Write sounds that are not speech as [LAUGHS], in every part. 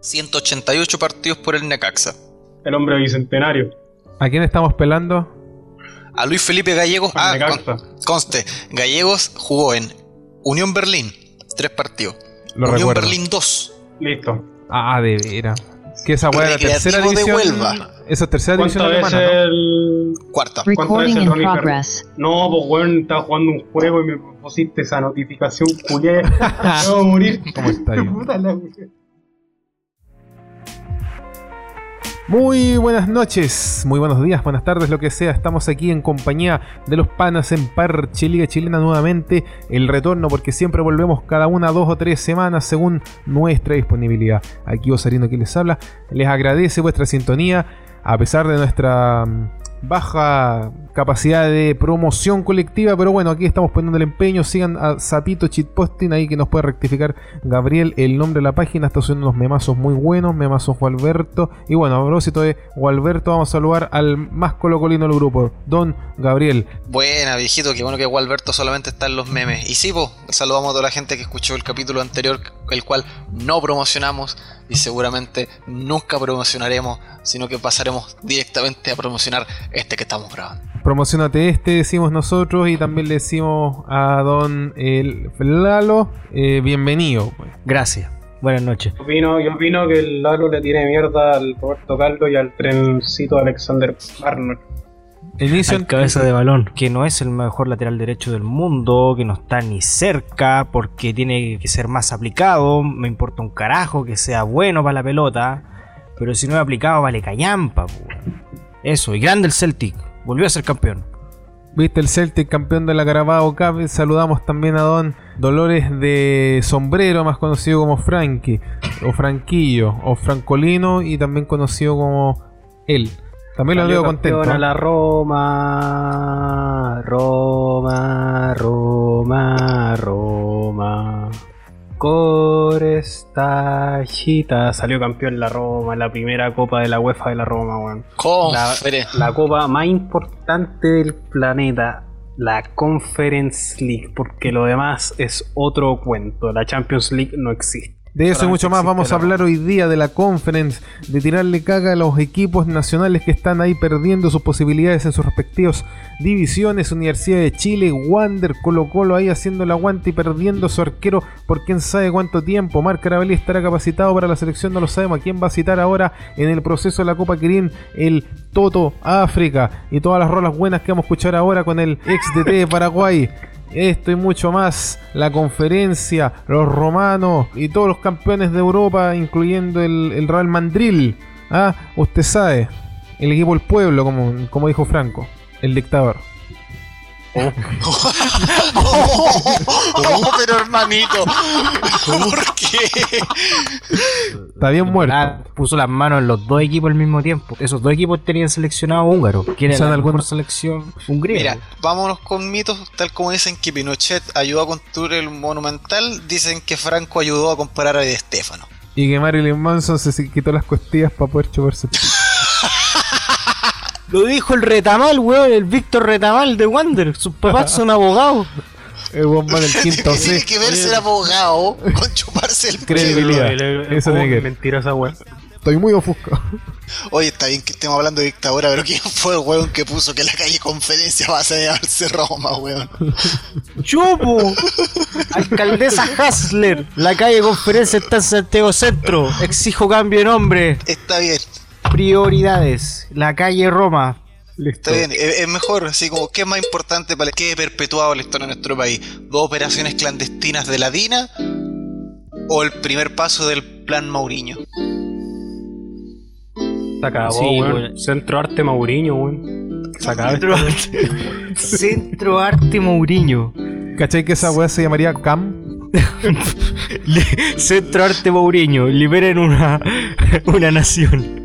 188 partidos por el Necaxa. El hombre bicentenario. ¿A quién estamos pelando? A Luis Felipe Gallegos. Ah, Necaxa. con- conste. Gallegos jugó en Unión Berlín, tres partidos. Lo Unión recuerdo. Berlín 2. Listo. Ah, de veras. Que esa weá de la Recreativo tercera de división. Huelva. Esa es tercera ¿Cuántas división alemana, ¿no? el. Cuarta. ¿Cuántas Recording in progress. No, pues weón, estaba jugando un juego y me pusiste esa notificación culié. [LAUGHS] Me voy a morir. ¿Cómo está ahí? [LAUGHS] Puta la. Muy buenas noches, muy buenos días, buenas tardes, lo que sea. Estamos aquí en compañía de los panas en Parche Liga Chilena nuevamente. El retorno, porque siempre volvemos cada una, dos o tres semanas según nuestra disponibilidad. Aquí Osarino que les habla, les agradece vuestra sintonía a pesar de nuestra baja capacidad de promoción colectiva. Pero bueno, aquí estamos poniendo el empeño. Sigan a Zapito Chitposting ahí que nos puede rectificar Gabriel el nombre de la página. Está haciendo unos memazos muy buenos. Memazos Gualberto. Y bueno, a propósito de Gualberto, vamos a saludar al más colocolino del grupo, Don Gabriel. Buena, viejito, qué bueno que Gualberto solamente está en los memes. Y sí, saludamos a toda la gente que escuchó el capítulo anterior, el cual no promocionamos y seguramente nunca promocionaremos, sino que pasaremos directamente a promocionar este que estamos grabando. Promocionate este, decimos nosotros. Y también le decimos a Don el Lalo. eh, bienvenido. pues. Gracias. Buenas noches. Yo opino, yo opino que el Lalo le tiene mierda al Roberto Caldo y al trencito Alexander Arnold. Inicio Al cabeza de balón, que no es el mejor lateral derecho del mundo, que no está ni cerca, porque tiene que ser más aplicado. Me importa un carajo que sea bueno para la pelota, pero si no es aplicado, vale callampa. Eso, y grande el Celtic, volvió a ser campeón. Viste el Celtic campeón de la Carabao Cup. Saludamos también a Don Dolores de Sombrero, más conocido como Frankie, o Franquillo, o Francolino, y también conocido como él. También lo Salió veo contento. campeón a la Roma, Roma, Roma, Roma. Corestachita. Salió campeón la Roma, la primera copa de la UEFA de la Roma, weón. La, la copa más importante del planeta, la Conference League, porque lo demás es otro cuento. La Champions League no existe. De eso y mucho más vamos a la hablar hoy día de la conference, de tirarle caga a los equipos nacionales que están ahí perdiendo sus posibilidades en sus respectivas divisiones, Universidad de Chile, Wander, Colo Colo ahí haciendo el aguante y perdiendo su arquero por quién sabe cuánto tiempo. Marc Carabelli estará capacitado para la selección, no lo sabemos. ¿A quién va a citar ahora en el proceso de la Copa Kirin? El Toto África y todas las rolas buenas que vamos a escuchar ahora con el ex DT de Paraguay. Esto y mucho más, la conferencia, los romanos y todos los campeones de Europa, incluyendo el, el Real Mandril. Ah, usted sabe, el equipo del pueblo, como, como dijo Franco, el dictador. Oh, pero hermanito, ¿por qué? Está bien muerto. Ah, puso las manos en los dos equipos al mismo tiempo. Esos dos equipos tenían seleccionado húngaro. ¿Quién Son era mejor selección hungría? Mira, vámonos con mitos, tal como dicen que Pinochet ayudó a construir el Monumental, dicen que Franco ayudó a comparar a Stefano. Y que Marilyn Manson se se quitó las costillas para poder chuparse. Lo dijo el Retamal, weón, el Víctor Retamal de Wander. Sus papás son abogados. El bomba del [LAUGHS] quinto ¿Qué tiene C. que ver ser abogado con chuparse el Credibilidad. Eso tiene que ver. Mentirosa, weón. Estoy muy ofuscado. Oye, está bien que estemos hablando de dictadura, pero ¿quién fue el weón que puso que la calle Conferencia va a llamarse Roma, weón? ¡Chupo! Alcaldesa Hasler. La calle Conferencia está en Santiago Centro. Exijo cambio de nombre. Está bien, Prioridades. La calle Roma. está bien. Es, es mejor, así como, ¿qué es más importante para que perpetuado la historia de nuestro país? ¿Dos operaciones clandestinas de la DINA? ¿O el primer paso del plan Mauriño? Se acabó, Sí. Centro Arte Mauriño, weón. Se acaba Centro Arte, Centro Arte Mourinho. ¿Cachai que esa weá se llamaría CAM? [LAUGHS] Centro Arte Mourinho. Liberen una, una nación.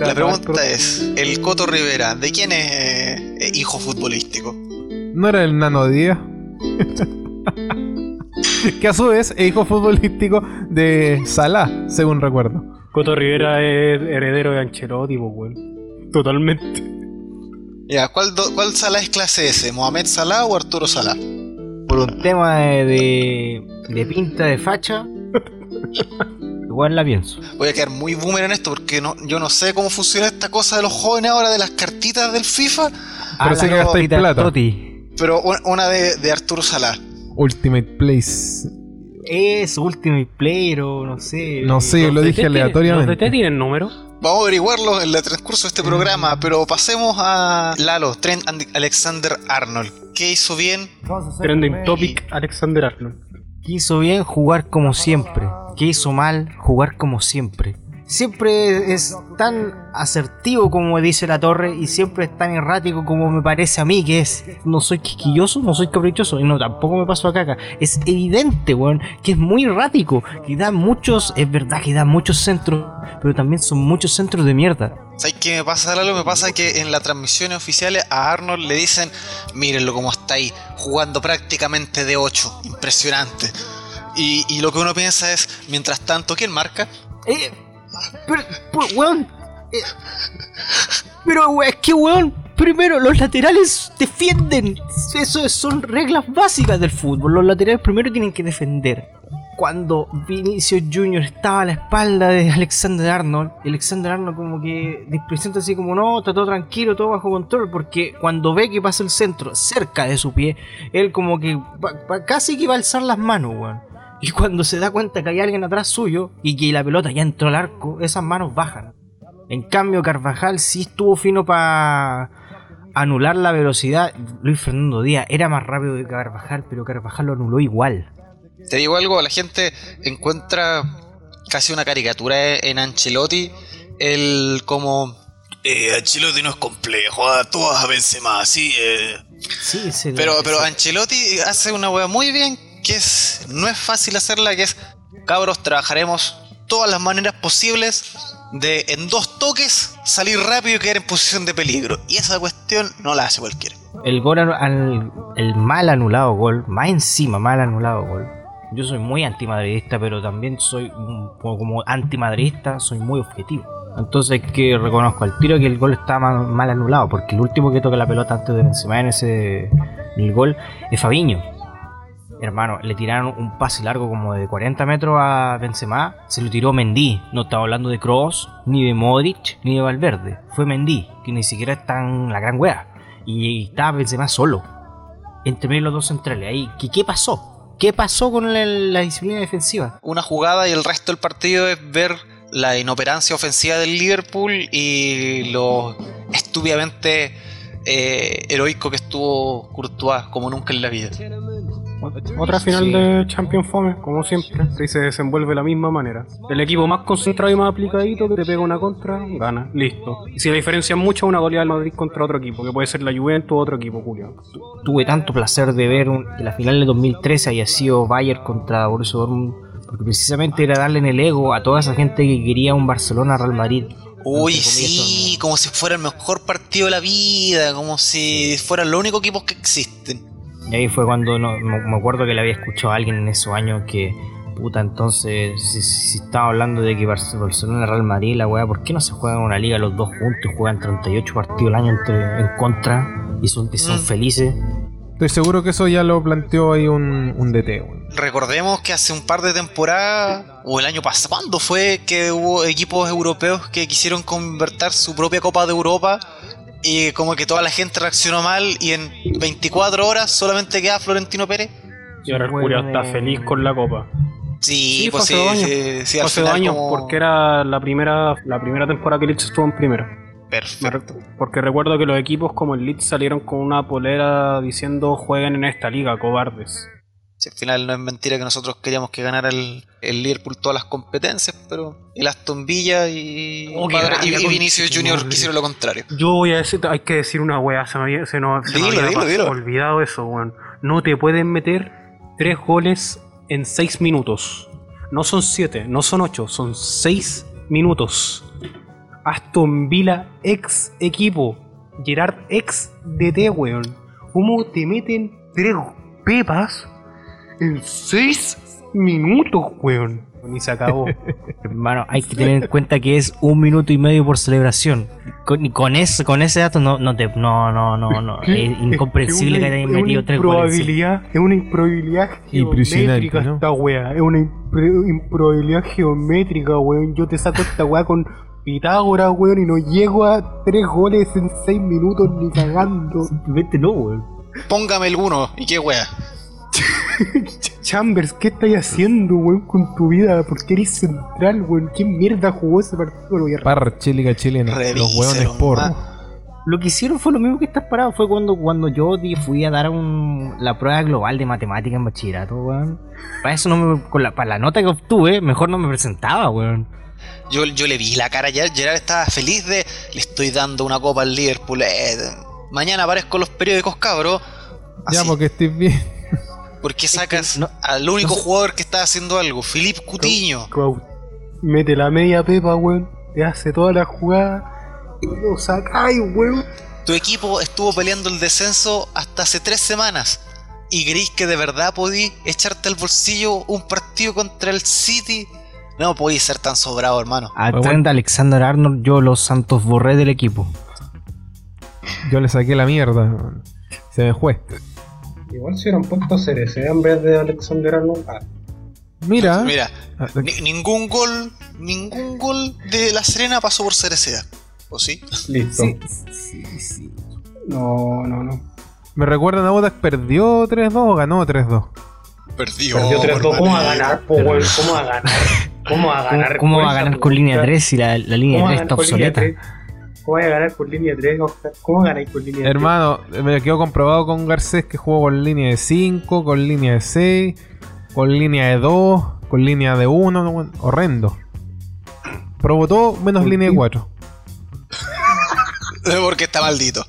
La pregunta es, el Coto Rivera, ¿de quién es eh, hijo futbolístico? ¿No era el Nano Díaz? [LAUGHS] que a su vez es hijo futbolístico de Salah, según recuerdo. Coto Rivera es heredero de Ancelotti, pues, weón. Totalmente. Ya, ¿cuál, do- ¿cuál Salah es clase S? ¿Mohamed Salah o Arturo Salah? Por un tema de, de, de pinta de facha. [LAUGHS] igual la pienso. Voy a quedar muy boomer en esto porque no, yo no sé cómo funciona esta cosa de los jóvenes ahora de las cartitas del FIFA. Pero sé que gastáis plata. Toti. Pero un- una de, de Arturo Salá. Ultimate Place. Es Ultimate Player o no sé. No sé, yo lo ¿Los dije DT tienen- aleatoriamente. ¿Los DT tienen número? Vamos a averiguarlo en el transcurso de este programa, pero pasemos a Lalo, Trent And- Alexander Arnold. ¿Qué hizo bien? Trending Topic Alexander Arnold. Que hizo bien jugar como siempre. Que hizo mal jugar como siempre. Siempre es tan asertivo como dice la torre y siempre es tan errático como me parece a mí que es. No soy quisquilloso, no soy caprichoso y no tampoco me paso a caca. Es evidente, weón, que es muy errático. Que da muchos, es verdad que da muchos centros, pero también son muchos centros de mierda. ¿Sabes qué me pasa, Lalo? Me pasa que en las transmisiones oficiales a Arnold le dicen, mírenlo como está ahí, jugando prácticamente de 8. Impresionante. Y, lo que uno piensa es, mientras tanto, ¿quién marca? Eh, pero, pero, weón. eh, pero, weón, es que, weón, primero, los laterales defienden. Eso es- son reglas básicas del fútbol. Los laterales primero tienen que defender. Cuando Vinicius Jr. estaba a la espalda de Alexander Arnold, Alexander Arnold como que presenta así como no, está todo tranquilo, todo bajo control, porque cuando ve que pasa el centro cerca de su pie, él como que va- casi que va a alzar las manos, weón. Y cuando se da cuenta que hay alguien atrás suyo y que la pelota ya entró al arco, esas manos bajan. En cambio, Carvajal sí estuvo fino para anular la velocidad. Luis Fernando Díaz era más rápido que Carvajal, pero Carvajal lo anuló igual. Te digo algo, la gente encuentra casi una caricatura en Ancelotti, el como... Eh, Ancelotti no es complejo, a todas a Benzema, sí, eh. Sí, se Pero, pero Ancelotti hace una wea muy bien, que es no es fácil hacerla, que es, cabros, trabajaremos todas las maneras posibles de en dos toques salir rápido y quedar en posición de peligro. Y esa cuestión no la hace cualquiera. el gol al- el mal anulado gol, más encima mal anulado gol. Yo soy muy antimadridista, pero también soy un- como antimadridista, soy muy objetivo. Entonces que reconozco al tiro que el gol está mal, mal anulado, porque el último que toca la pelota antes de Benzema en ese el gol es Fabiño. Hermano, le tiraron un pase largo como de 40 metros a Benzema, se lo tiró Mendy. No estaba hablando de Kroos, ni de Modric, ni de Valverde. Fue Mendy, que ni siquiera está en la gran wea. Y estaba Benzema solo. Entre medio los dos centrales. Ahí, ¿qué, pasó? ¿Qué pasó con la, la disciplina defensiva? Una jugada y el resto del partido es ver la inoperancia ofensiva del Liverpool y lo estúpidamente eh, heroico que estuvo Courtois como nunca en la vida. Otra final Sí. de Champions Fome, como siempre. Y se desenvuelve de la misma manera. El equipo más concentrado y más aplicadito que te pega una contra, gana. Listo. Y si la diferencia es mucha, una goleada del Madrid contra otro equipo, que puede ser la Juventus o otro equipo, Julio. Tuve tanto placer de ver un- que la final de 2013 haya sido Bayern contra Borussia Dortmund. Porque precisamente era darle en el ego a toda esa gente que quería un Barcelona-Real Madrid. Uy, sí, como si fuera el mejor partido de la vida, como si fueran los únicos equipos que existen. Y ahí fue cuando no, me acuerdo que le había escuchado a alguien en esos años que, puta, entonces, si, si estaba hablando de que Barce- Barcelona, Real Madrid, la weá, ¿por qué no se juegan una liga los dos juntos y juegan 38 partidos al año entre, en contra y son, y son Mm. felices? Estoy seguro que eso ya lo planteó ahí un, un DT, weón. Recordemos que hace un par de temporadas, o el año pasado, ¿cuándo fue que hubo equipos europeos que quisieron convertir su propia Copa de Europa? Y como que toda la gente reaccionó mal y en 24 horas solamente queda Florentino Pérez. Y ahora el Bueno, está feliz con la copa. Sí, Sí, pues sí, dos años. sí, sí, al hace dos final años, como- porque era la primera, la primera temporada que Leeds estuvo en primera. Me Perfecto. Porque recuerdo que los equipos como el Leeds salieron con una polera diciendo jueguen en esta liga, cobardes. Al final no es mentira que nosotros queríamos que ganara el, el Liverpool todas las competencias, pero el Aston Villa y, Oh, Padre- y- Vinicius Junior madre. quisieron lo contrario. Yo voy a decir, hay que decir una wea, se me había, se no- se me había dilo, pas- dilo. olvidado eso, weón. No te pueden meter tres goles en seis minutos. No son siete, no son ocho, son seis minutos. Aston Villa, ex equipo. Gerard, ex DT, weón. ¿Cómo te meten tres pepas en seis minutos, weón? Ni se acabó. [LAUGHS] Hermano, hay que tener en cuenta que es un minuto y medio por celebración. Con, con ese, con ese dato no, no te. No, no, no, no. [LAUGHS] Es incomprensible Es que hayan metido tres goles. Es una improbabilidad geométrica ¿no? esta wea. Es una improbabilidad geométrica, weón. Yo te saco esta wea con Pitágoras, weón, y no llego a tres goles en seis minutos ni cagando. Simplemente no, weón. Póngame el uno. ¿Y qué wea? Ch- Chambers, ¿qué estás haciendo, weón, con tu vida? ¿Por qué eres central, weón? ¿Qué mierda jugó ese partido? Lo voy a Parche Liga Chilena. Los hueones por. Lo que hicieron fue lo mismo que estar parado. Fue cuando, cuando yo fui a dar un- la prueba global de matemática en bachillerato, weón. Para eso no me, con la, para la nota que obtuve, mejor no me presentaba, weón. Yo, yo le vi la cara ayer. Gerard estaba feliz de. Le estoy dando una copa al Liverpool. eh, mañana aparezco en los periódicos, cabro. Ya, porque estés bien. ¿Por qué sacas no- al único no sé- jugador que está haciendo algo? Filipe Cutiño. Crowd. Mete la media pepa, weón. Te hace toda la jugada. Y lo sacáis, weón. Tu equipo estuvo peleando el descenso hasta hace tres semanas. ¿Y creéis que de verdad podí echarte al bolsillo un partido contra el City? No podéis ser tan sobrado, hermano. A Bueno, Trent Alexander Arnold, yo los santos borré del equipo. Yo le saqué la mierda. Se me fue. Igual si hubieran puesto Cerecea en vez de Alexander Arnold. Ah, Mira. Mira, Ah, ni- ningún gol, ningún gol de la Serena pasó por Cereceda. ¿O sí? listo. No, no, no. Me recuerdan a Bodas perdió 3-2 o ganó 3-2. Perdió. Perdió 3-2. ¿Cómo va a ganar, po, weón? ¿Cómo va a ganar? ¿Cómo va a ¿Cómo, ganar? cómo va a ganar con línea pregunta? 3 si la, la línea ¿Cómo va a 3 está obsoleta? 3? ¿Cómo va a ganar con línea 3, Oscar? ¿Cómo ganáis con línea 3? Hermano, me quedó comprobado con Garcés que jugó con línea de 5, con línea de 6, con línea de 2, con línea de 1. horrendo. Probó todo menos línea de 4. [LAUGHS] Porque está maldito.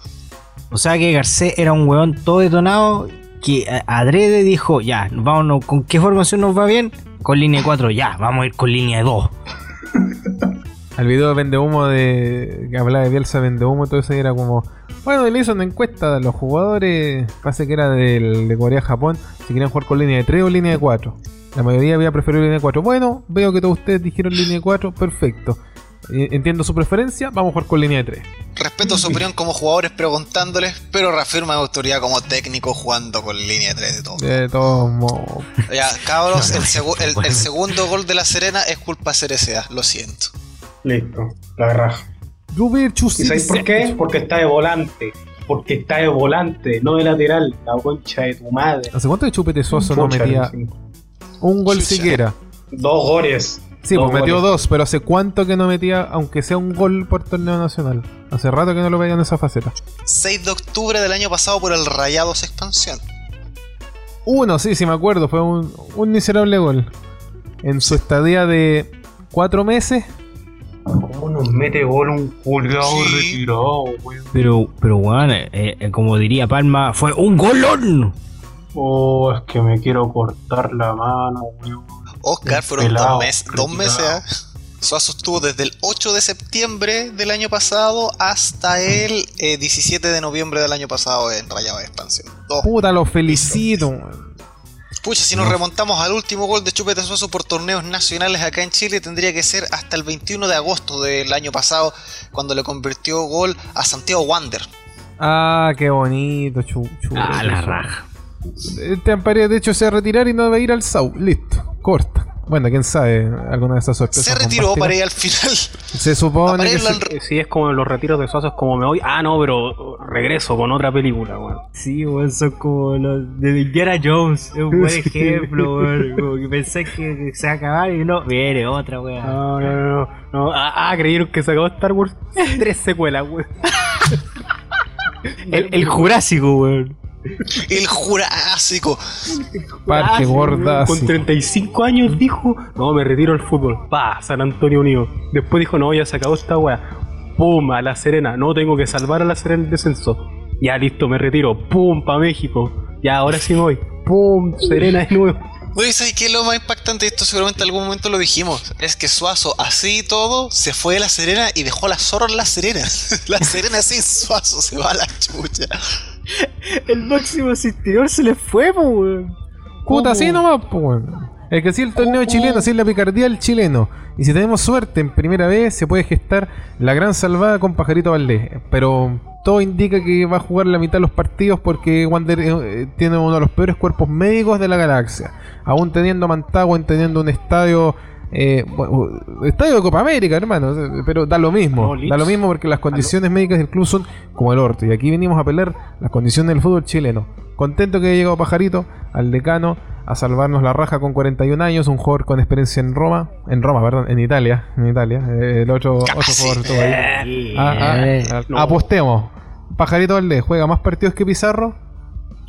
O sea que Garcés era un weón todo detonado que a- adrede dijo, ya, vámonos, ¿con qué formación nos va bien? Con línea 4, ya, vamos a ir con línea 2. [LAUGHS] Al video de Vende Humo de. que hablaba de Bielsa Vende Humo y todo eso y era como. Bueno, le hizo una encuesta a los jugadores. Parece que era del, de Corea-Japón. Si querían jugar con línea de 3 o línea de 4. La mayoría había preferido línea de 4. Bueno, veo que todos ustedes dijeron línea de 4. Perfecto. Eh, Entiendo su preferencia. Vamos a jugar con línea de 3. Respeto su opinión como jugadores preguntándoles, pero reafirma mi autoridad como técnico jugando con línea 3 de todo. De todos modos. Ya, cabros, el, [LAUGHS] segu- el- el segundo gol de la Serena es culpa de Cerecea, lo siento. Listo, la raja. ¿Y sabéis por qué? Porque está de volante. Porque está de volante, no de lateral. La concha de tu madre. ¿Hace cuánto de Chupete Suazo no metía sí. un gol Chucha. siquiera? Dos goles. Sí, Dos pues metió goles. dos, pero hace cuánto que no metía, aunque sea un gol por torneo nacional. Hace rato que no lo veía en esa faceta. 6 de octubre del año pasado por el Rayados Expansión. Uno, sí, sí me acuerdo, fue un, un miserable gol. En su estadía de cuatro meses, ¿Cómo nos mete gol un culiao Sí. retirado, weón? Pero, pero weón, eh, eh, como diría Palma, fue un golón. Oh, es que me quiero cortar la mano, weón. Oscar, fueron Pelado, dos, meses dos meses. ¿ah? Suazo estuvo desde el 8 de septiembre del año pasado hasta el eh, 17 de noviembre del año pasado en Rayados Expansión. Dos. puta, lo felicito. weón. Pucha, si nos remontamos al último gol de Chupete Suazo por torneos nacionales acá en Chile, tendría que ser hasta el 21 de agosto del año pasado, cuando le convirtió gol a Santiago Wander. Ah, qué bonito, chu, chu- Ah, la raja. Este Ampare, de hecho, se va a retirar y no va a ir al SAU. Listo, corta. Bueno, quién sabe, alguna de esas sorpresas. Se retiró para ir al final. Se supone que Si es como los retiros de Suazo, es como me voy. Ah, no, pero regreso con otra película, weón. Sí, weón, son como los de Indiana Jones. Es un buen [LAUGHS] Sí. ejemplo, weón. Como que pensé que, se va a acabar y no, viene otra, weón. No, no, no. no. no. Ah, ah, creyeron que se acabó Star Wars. [LAUGHS] Tres secuelas, weón. El, el Jurásico, weón. El Jurásico. Parque Gordas. Con 35 años dijo, no, me retiro al fútbol. Pa, San Antonio Unido. Después dijo, no, ya se acabó esta weá. Pum, a La Serena. No, tengo que salvar a La Serena el descenso. Ya, listo, me retiro. Pum, pa México. Ya, ahora sí me voy. Pum, Serena de nuevo. Oye, ¿sabes qué es lo más impactante? Esto seguramente en algún momento lo dijimos. Es que Suazo, así y todo, se fue de La Serena y dejó la zorra en La Serena. [LAUGHS] La Serena sin Suazo se va a la chucha. [LAUGHS] El máximo asistidor se le fue, po, weón. Puta, así nomás, pues, weón. Es que así el torneo chileno, así es la picardía del chileno. Y si tenemos suerte en primera vez, se puede gestar la gran salvada con Pajarito Valdés. Pero todo indica que va a jugar la mitad de los partidos porque Wander eh, tiene uno de los peores cuerpos médicos de la galaxia. Aún teniendo a Mantagua, teniendo un estadio. Eh, bueno, estadio de Copa América, hermano. Pero da lo mismo. No, da lo mismo porque las condiciones médicas del club son como el orto. Y aquí venimos a pelear las condiciones del fútbol chileno. Contento que haya llegado Pajarito al decano a salvarnos la raja con 41 años, un jugador con experiencia en Roma, en Roma, perdón, en Italia, en Italia, eh, el otro, jugador estuvo ahí. Ah, ah, Eh, ah, no. Apostemos. Pajarito Valdés juega más partidos que Pizarro.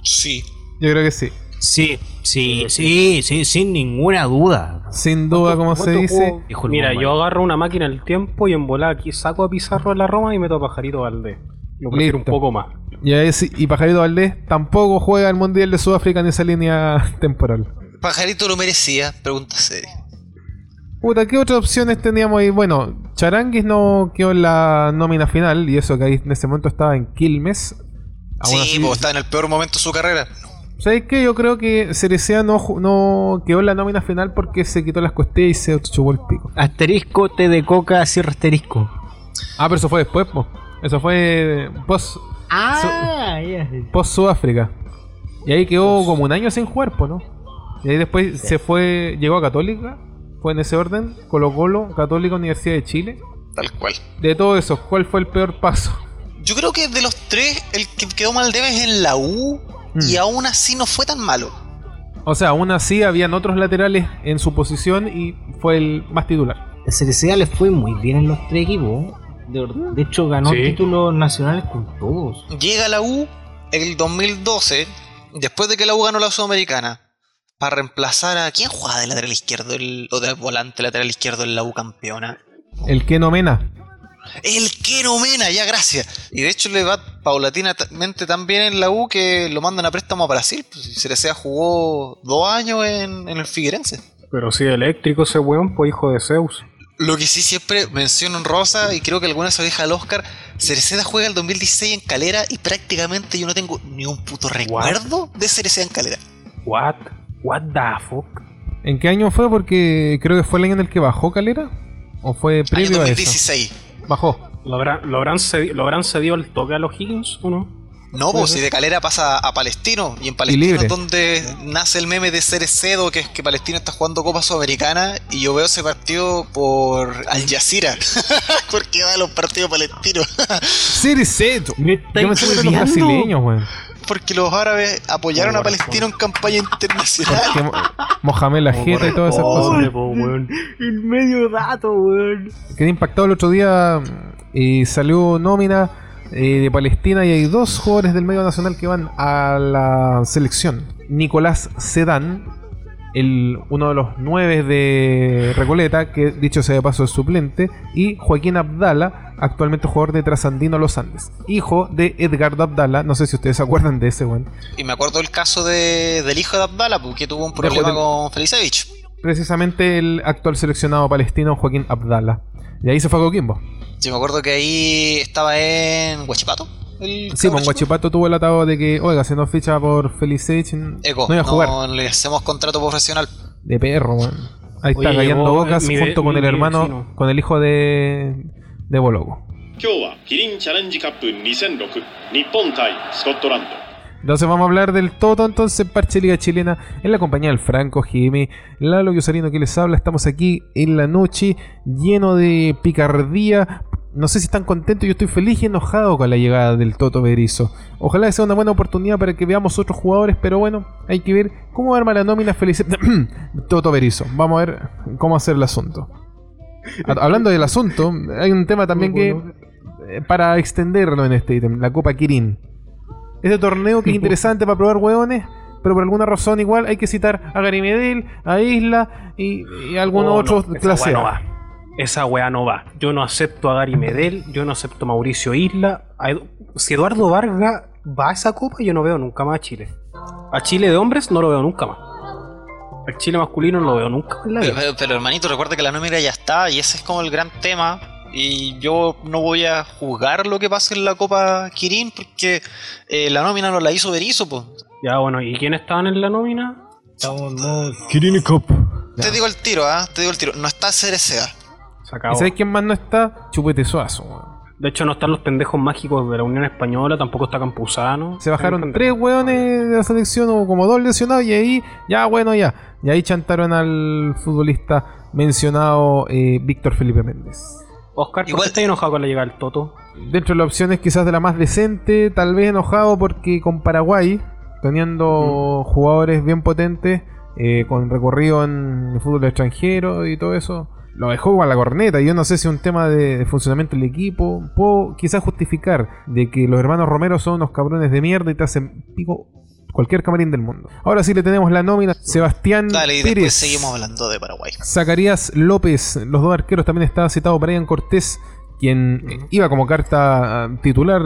Sí. Yo creo que sí. Sí, sí, sí, sí, sin ninguna duda. Sin duda, como se ¿Cuántos dice. Mira, yo agarro una máquina del tiempo y en volar aquí saco a Pizarro en la Roma y meto a Pajarito Valdés. Lo prefiero Listo. un poco más. Y, ahí sí- y Pajarito Valdés tampoco juega el Mundial de Sudáfrica en esa línea [LAUGHS] temporal. Pajarito lo merecía, pregunta seria. Puta, ¿qué otras opciones teníamos ahí? Bueno, Charanguis no quedó en la nómina final y eso que ahí en ese momento estaba en Quilmes. Aún sí, así- pues está en el peor momento de su carrera. ¿Sabes qué? Yo creo que Cerecea no, quedó en la nómina final porque se quitó las costillas y se chupó el pico. Asterisco, té de coca, cierra asterisco. Ah, pero eso fue después, po. Eso fue post, Ah, ya. post Sudáfrica. Y ahí quedó como un año sin jugar, po, ¿no? Y ahí después se fue, llegó a Católica, fue en ese orden, Colo Colo, Católica, Universidad de Chile. Tal cual. De todo eso, ¿cuál fue el peor paso? Yo creo que de los tres, el que quedó mal de vez en la U. Y Mm. aún así no fue tan malo. O sea, aún así habían otros laterales en su posición y fue el más titular. El CDCA le fue muy bien en los tres equipos. De, de hecho, ganó Sí. títulos nacionales con todos. Llega a la U el 2012, después de que la U ganó la Sudamericana, para reemplazar a. ¿Quién jugaba de lateral izquierdo el- o de volante lateral izquierdo en la U campeona? El que no mena. El Keno Mena, ya gracias. Y de hecho le va paulatinamente tan bien en la U que lo mandan a préstamo a Brasil. Pues, jugó dos años en, en el Figueirense. Pero sí, eléctrico ese weón, pues hijo de Zeus. Lo que sí siempre menciono en Rosa, y creo que alguna se deja al Oscar, Cereceda juega el 2016 en Calera y prácticamente yo no tengo ni un puto recuerdo de Cereceda en Calera. What? What the fuck? ¿En qué año fue? Porque creo que fue el año en el que bajó Calera. ¿O fue Año previo a eso? 2016. Bajó. ¿Lo habrán, lo, habrán cedi- ¿Lo habrán cedido al toque a los Higgins o no? No, pues si de Calera pasa a Palestino, y en Palestino es donde nace el meme de Cerecedo, que es que Palestino está jugando Copa Sudamericana, y yo veo ese partido por Al Jazeera, [LAUGHS] porque va a los partidos palestinos, Cerezeto. Me Yo estáis me brasileños, weón. Porque los árabes apoyaron a Por Palestino en campaña internacional. Mohamed la jeta y todas esas cosas. Pobre, po, weón. El medio dato, weón. Quedé impactado el otro día y salió nómina eh, de Palestina y hay dos jugadores del medio nacional que van a la selección. Nicolás Sedán, el, uno de los nueve de Recoleta, que dicho sea de paso es suplente, y Joaquín Abdala, actualmente jugador de Trasandino Los Andes, hijo de Edgardo Abdala, no sé si ustedes se acuerdan de ese, weón. Y me acuerdo del caso de, del hijo de Abdala, porque tuvo un problema con Felicevich. Precisamente el actual seleccionado palestino Joaquín Abdala. Y ahí se fue a Coquimbo. Sí, me acuerdo que ahí estaba en Huachipato. El sí, pues, con Guachipato tuvo el atado de que, oiga, se nos ficha por Feliz Age, no iba a jugar. No le hacemos contrato profesional. De perro, man. Ahí está callando bocas mi, junto mi, con mi, el hermano, sino. con el hijo de, de Boloco. Entonces vamos a hablar del todo entonces Parche Liga Chilena en la compañía del Franco, Jimmy, Lalo Yusarino que les habla. Estamos aquí en la noche lleno de picardía no sé si están contentos, yo estoy feliz y enojado con la llegada del Toto Berizo. Ojalá sea una buena oportunidad para que veamos otros jugadores, pero bueno, hay que ver cómo arma la nómina feliz. [CLEARS THROAT] Toto Berizo. Vamos a ver cómo hacer el asunto. Ha- Hablando del asunto, hay un tema también que eh, para extenderlo en este ítem, la Copa Kirin. Este torneo que es [LAUGHS] interesante para probar hueones, pero por alguna razón igual hay que citar a Gary Medel, a Isla y, y algunos Oh, otros no, clase. Esa weá no va. Yo no acepto a Gary Medel, yo no acepto a Mauricio Isla. a Edu- Si Eduardo Vargas va a esa copa, yo no veo nunca más a Chile. A Chile de hombres no lo veo nunca más. Al Chile masculino no lo veo nunca más en la Pero, pero- pero, hermanito, recuerda que la nómina ya está y ese es como el gran tema. Y yo no voy a juzgar lo que pase en la Copa Kirin porque eh, la nómina no la hizo Berizzo, pues. Ya, bueno, ¿y quiénes estaban en la nómina? Estamos Kirin Cup. te digo el tiro, ¿ah? Te digo el tiro. No está Cerecea. Se ¿Y acabó. sabes quién más no está? Chupete Suazo. weón. De hecho, no están los pendejos mágicos de la Unión Española, tampoco está Campuzano. Se bajaron tres weones de la selección, hubo como dos lesionados y ahí, ya bueno, ya. Y ahí chantaron al futbolista mencionado eh, Víctor Felipe Méndez. Oscar, ¿por Igual- qué estás enojado con la llegada del Toto? Dentro de las opciones quizás de la más decente, tal vez enojado porque con Paraguay, teniendo jugadores bien potentes, eh, con recorrido en el fútbol extranjero y todo eso, lo dejó con la corneta. Y yo no sé si es un tema de, de funcionamiento del equipo. Puedo quizás justificar de que los hermanos Romero son unos cabrones de mierda y te hacen pico cualquier camarín del mundo. Ahora sí le tenemos la nómina. Sebastián Dale, y Pérez. después seguimos hablando de Paraguay. Zacarías López, los dos arqueros, también estaba citado Brian Cortés, quien iba como carta titular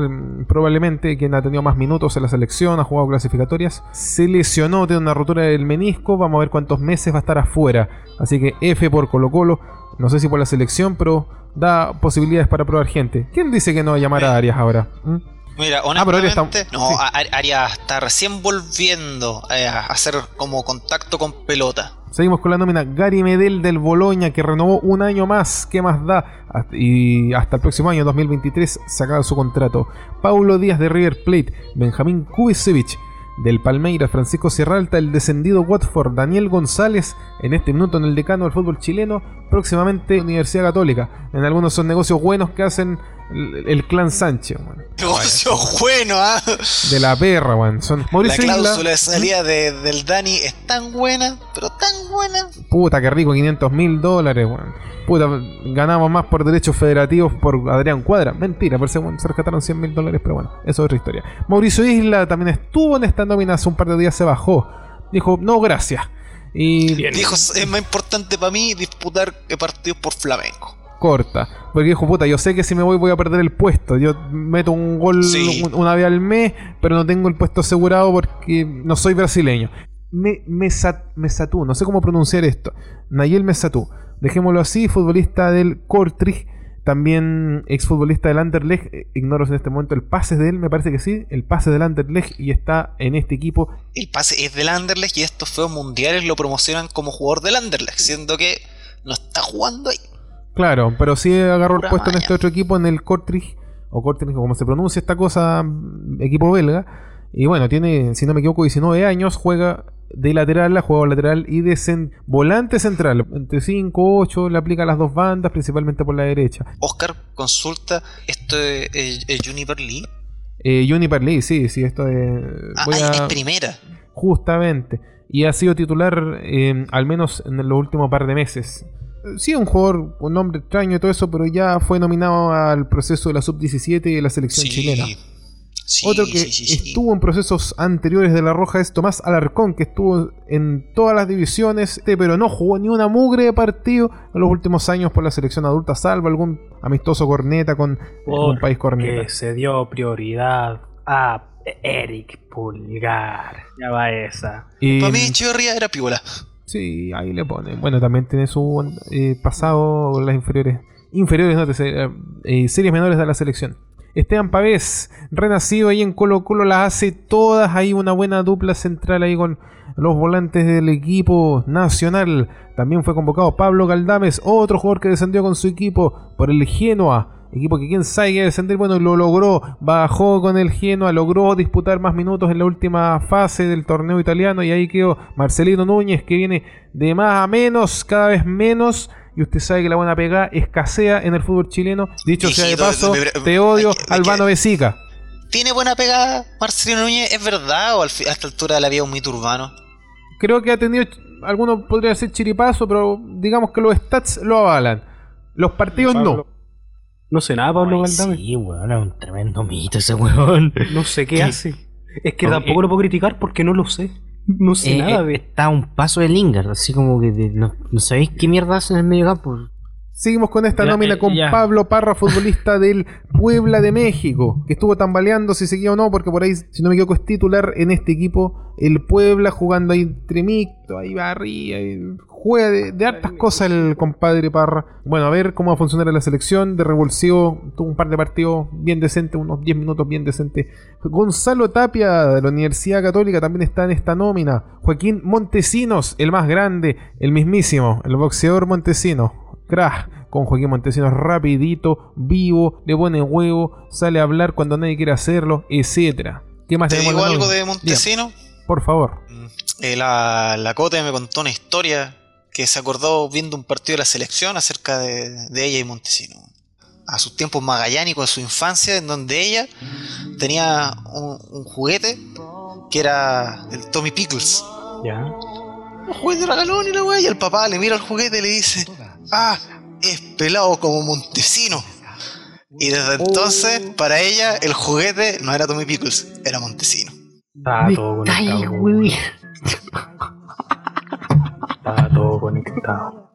probablemente, quien ha tenido más minutos en la selección, ha jugado clasificatorias. Se lesionó, tiene una rotura del menisco, vamos a ver cuántos meses va a estar afuera. Así que F por Colo Colo, no sé si por la selección, pero da posibilidades para probar gente. ¿Quién dice que no va a llamar a Arias ahora? ¿Mm? Mira, Ah, pero honestamente, está- no, sí. Arias está recién volviendo eh, a hacer como contacto con pelota. Seguimos con la nómina Gary Medel del Boloña que renovó un año más. ¿Qué más da? Y hasta el próximo año 2023 se acaba su contrato. Paulo Díaz de River Plate, Benjamín Kubicevich del Palmeiras, Francisco Sierralta, el descendido Watford, Daniel González, en este minuto en el decano del fútbol chileno, próximamente Universidad Católica. En algunos son negocios buenos que hacen el, el clan Sánchez, weón. Negocio bueno, ¿ah? de la perra, weón. Son La Isla- cláusula de salida de- del Dani es tan buena, pero tan buena. Puta, qué rico, 500 mil dólares, weón. Puta, ganamos más por derechos federativos por Adrián Cuadra. Mentira, por segundo se rescataron 100 mil dólares, pero bueno, eso es otra historia. Mauricio Isla también estuvo en esta nómina hace un par de días, se bajó. Dijo, no, gracias. Y Bien. Dijo, es más importante para mí disputar partidos por Flamengo. corta. Porque dijo, puta, yo sé que si me voy voy a perder el puesto. Yo meto un gol Sí. una vez al mes, pero no tengo el puesto asegurado porque no soy brasileño. Me, Mesa- Mesatú, no sé cómo pronunciar esto. Nayel Mesatú, dejémoslo así, futbolista del Kortrijk, también exfutbolista del Anderlecht. eh, Ignoro en este momento el pase de él, me parece que sí, el pase del Anderlecht y está en este equipo. El pase es del Anderlecht y estos feos mundiales lo promocionan como jugador del Anderlecht, siendo que no está jugando ahí. Claro, pero sí agarró el puesto en este otro equipo, en el Kortrijk, o Kortrijk, como se pronuncia esta cosa, equipo belga. Y bueno, tiene, si no me equivoco, 19 años, juega de lateral, ha jugado lateral y de volante central. Entre 5, 8, le aplica a las dos bandas, principalmente por la derecha. Oscar consulta, ¿esto es, es- es Juniper Lee? Eh, Juniper Lee, sí, sí, esto de... Ah, voy a- es primera. Justamente. Y ha sido titular eh, al menos en los últimos par de meses. Sí, un jugador con nombre extraño y todo eso, pero ya fue nominado al proceso de la sub-17 y de la selección Sí, chilena. Sí, Otro que sí, sí, sí. estuvo en procesos anteriores de la Roja es Tomás Alarcón, que estuvo en todas las divisiones, eh, pero no jugó ni una mugre de partido en los últimos años por la selección adulta, salvo algún amistoso corneta con un país corneta. Que se dio prioridad a Eric Pulgar. Ya va esa. Y, Para mí Echeverría era piola. Sí, ahí le pone. Bueno, también tiene su eh, pasado las inferiores. Inferiores, no te eh, eh, series menores de la selección. Esteban Pavés, renacido ahí en Colo Colo, las hace todas. Hay una buena dupla central ahí con los volantes del equipo nacional. También fue convocado Pablo Galdames, otro jugador que descendió con su equipo por el Genoa. Equipo que quién sabe que descender, bueno, lo logró, bajó con el Genoa, logró disputar más minutos en la última fase del torneo italiano y ahí quedó Marcelino Núñez que viene de más a menos, cada vez menos. Y usted sabe que la buena pegada escasea en el fútbol chileno. Dicho sea de paso, me- me- te odio, Albano Besica. ¿Tiene buena pegada Marcelino Núñez? ¿Es verdad o al a esta altura de la vida un mito urbano? Creo que ha tenido, algunos podría ser chiripazo, pero digamos que los stats lo avalan. Los partidos no. Pablo- No sé nada, Pablo Ay, Galdame. Sí, weón, es un tremendo mito ese weón. No sé qué ¿Qué? hace. Es que No, tampoco eh, lo puedo criticar porque no lo sé. [LAUGHS] No sé Eh, nada eh, de. Está a un paso de Lingard, así como que de- no, no sabéis qué mierda hace en el medio campo. Seguimos con esta nómina eh, con. Pablo Parra, futbolista del Puebla de México, que estuvo tambaleando si seguía o no, porque por ahí, si no me equivoco, es titular en este equipo, el Puebla, jugando ahí tremicto, ahí va arriba, juega de, de hartas cosas el compadre Parra. Bueno, a ver cómo va a funcionar la selección, de revulsivo, tuvo un par de partidos bien decentes, unos 10 minutos bien decentes. Gonzalo Tapia, de la Universidad Católica, también está en esta nómina. Joaquín Montesinos, el más grande, el mismísimo, el boxeador Montesinos crack con Joaquín Montesinos rapidito, vivo, le pone huevo, sale a hablar cuando nadie quiere hacerlo, etcétera. ¿Qué más ¿Te tenemos digo algo de Montesino? Por favor. Mm, eh, la, la Cote me contó una historia que se acordó viendo un partido de la selección acerca de, de ella y Montesino. A sus tiempos magallánicos, de su infancia, en donde ella tenía un, un juguete que era el Tommy Pickles. Ya. Un juguete regalón y la wea, y el papá le mira el juguete y le dice, ah, es pelado como Montesino. Y desde entonces, para ella, el juguete no era Tommy Pickles, era Montesino. Estaba todo conectado. Estaba todo conectado.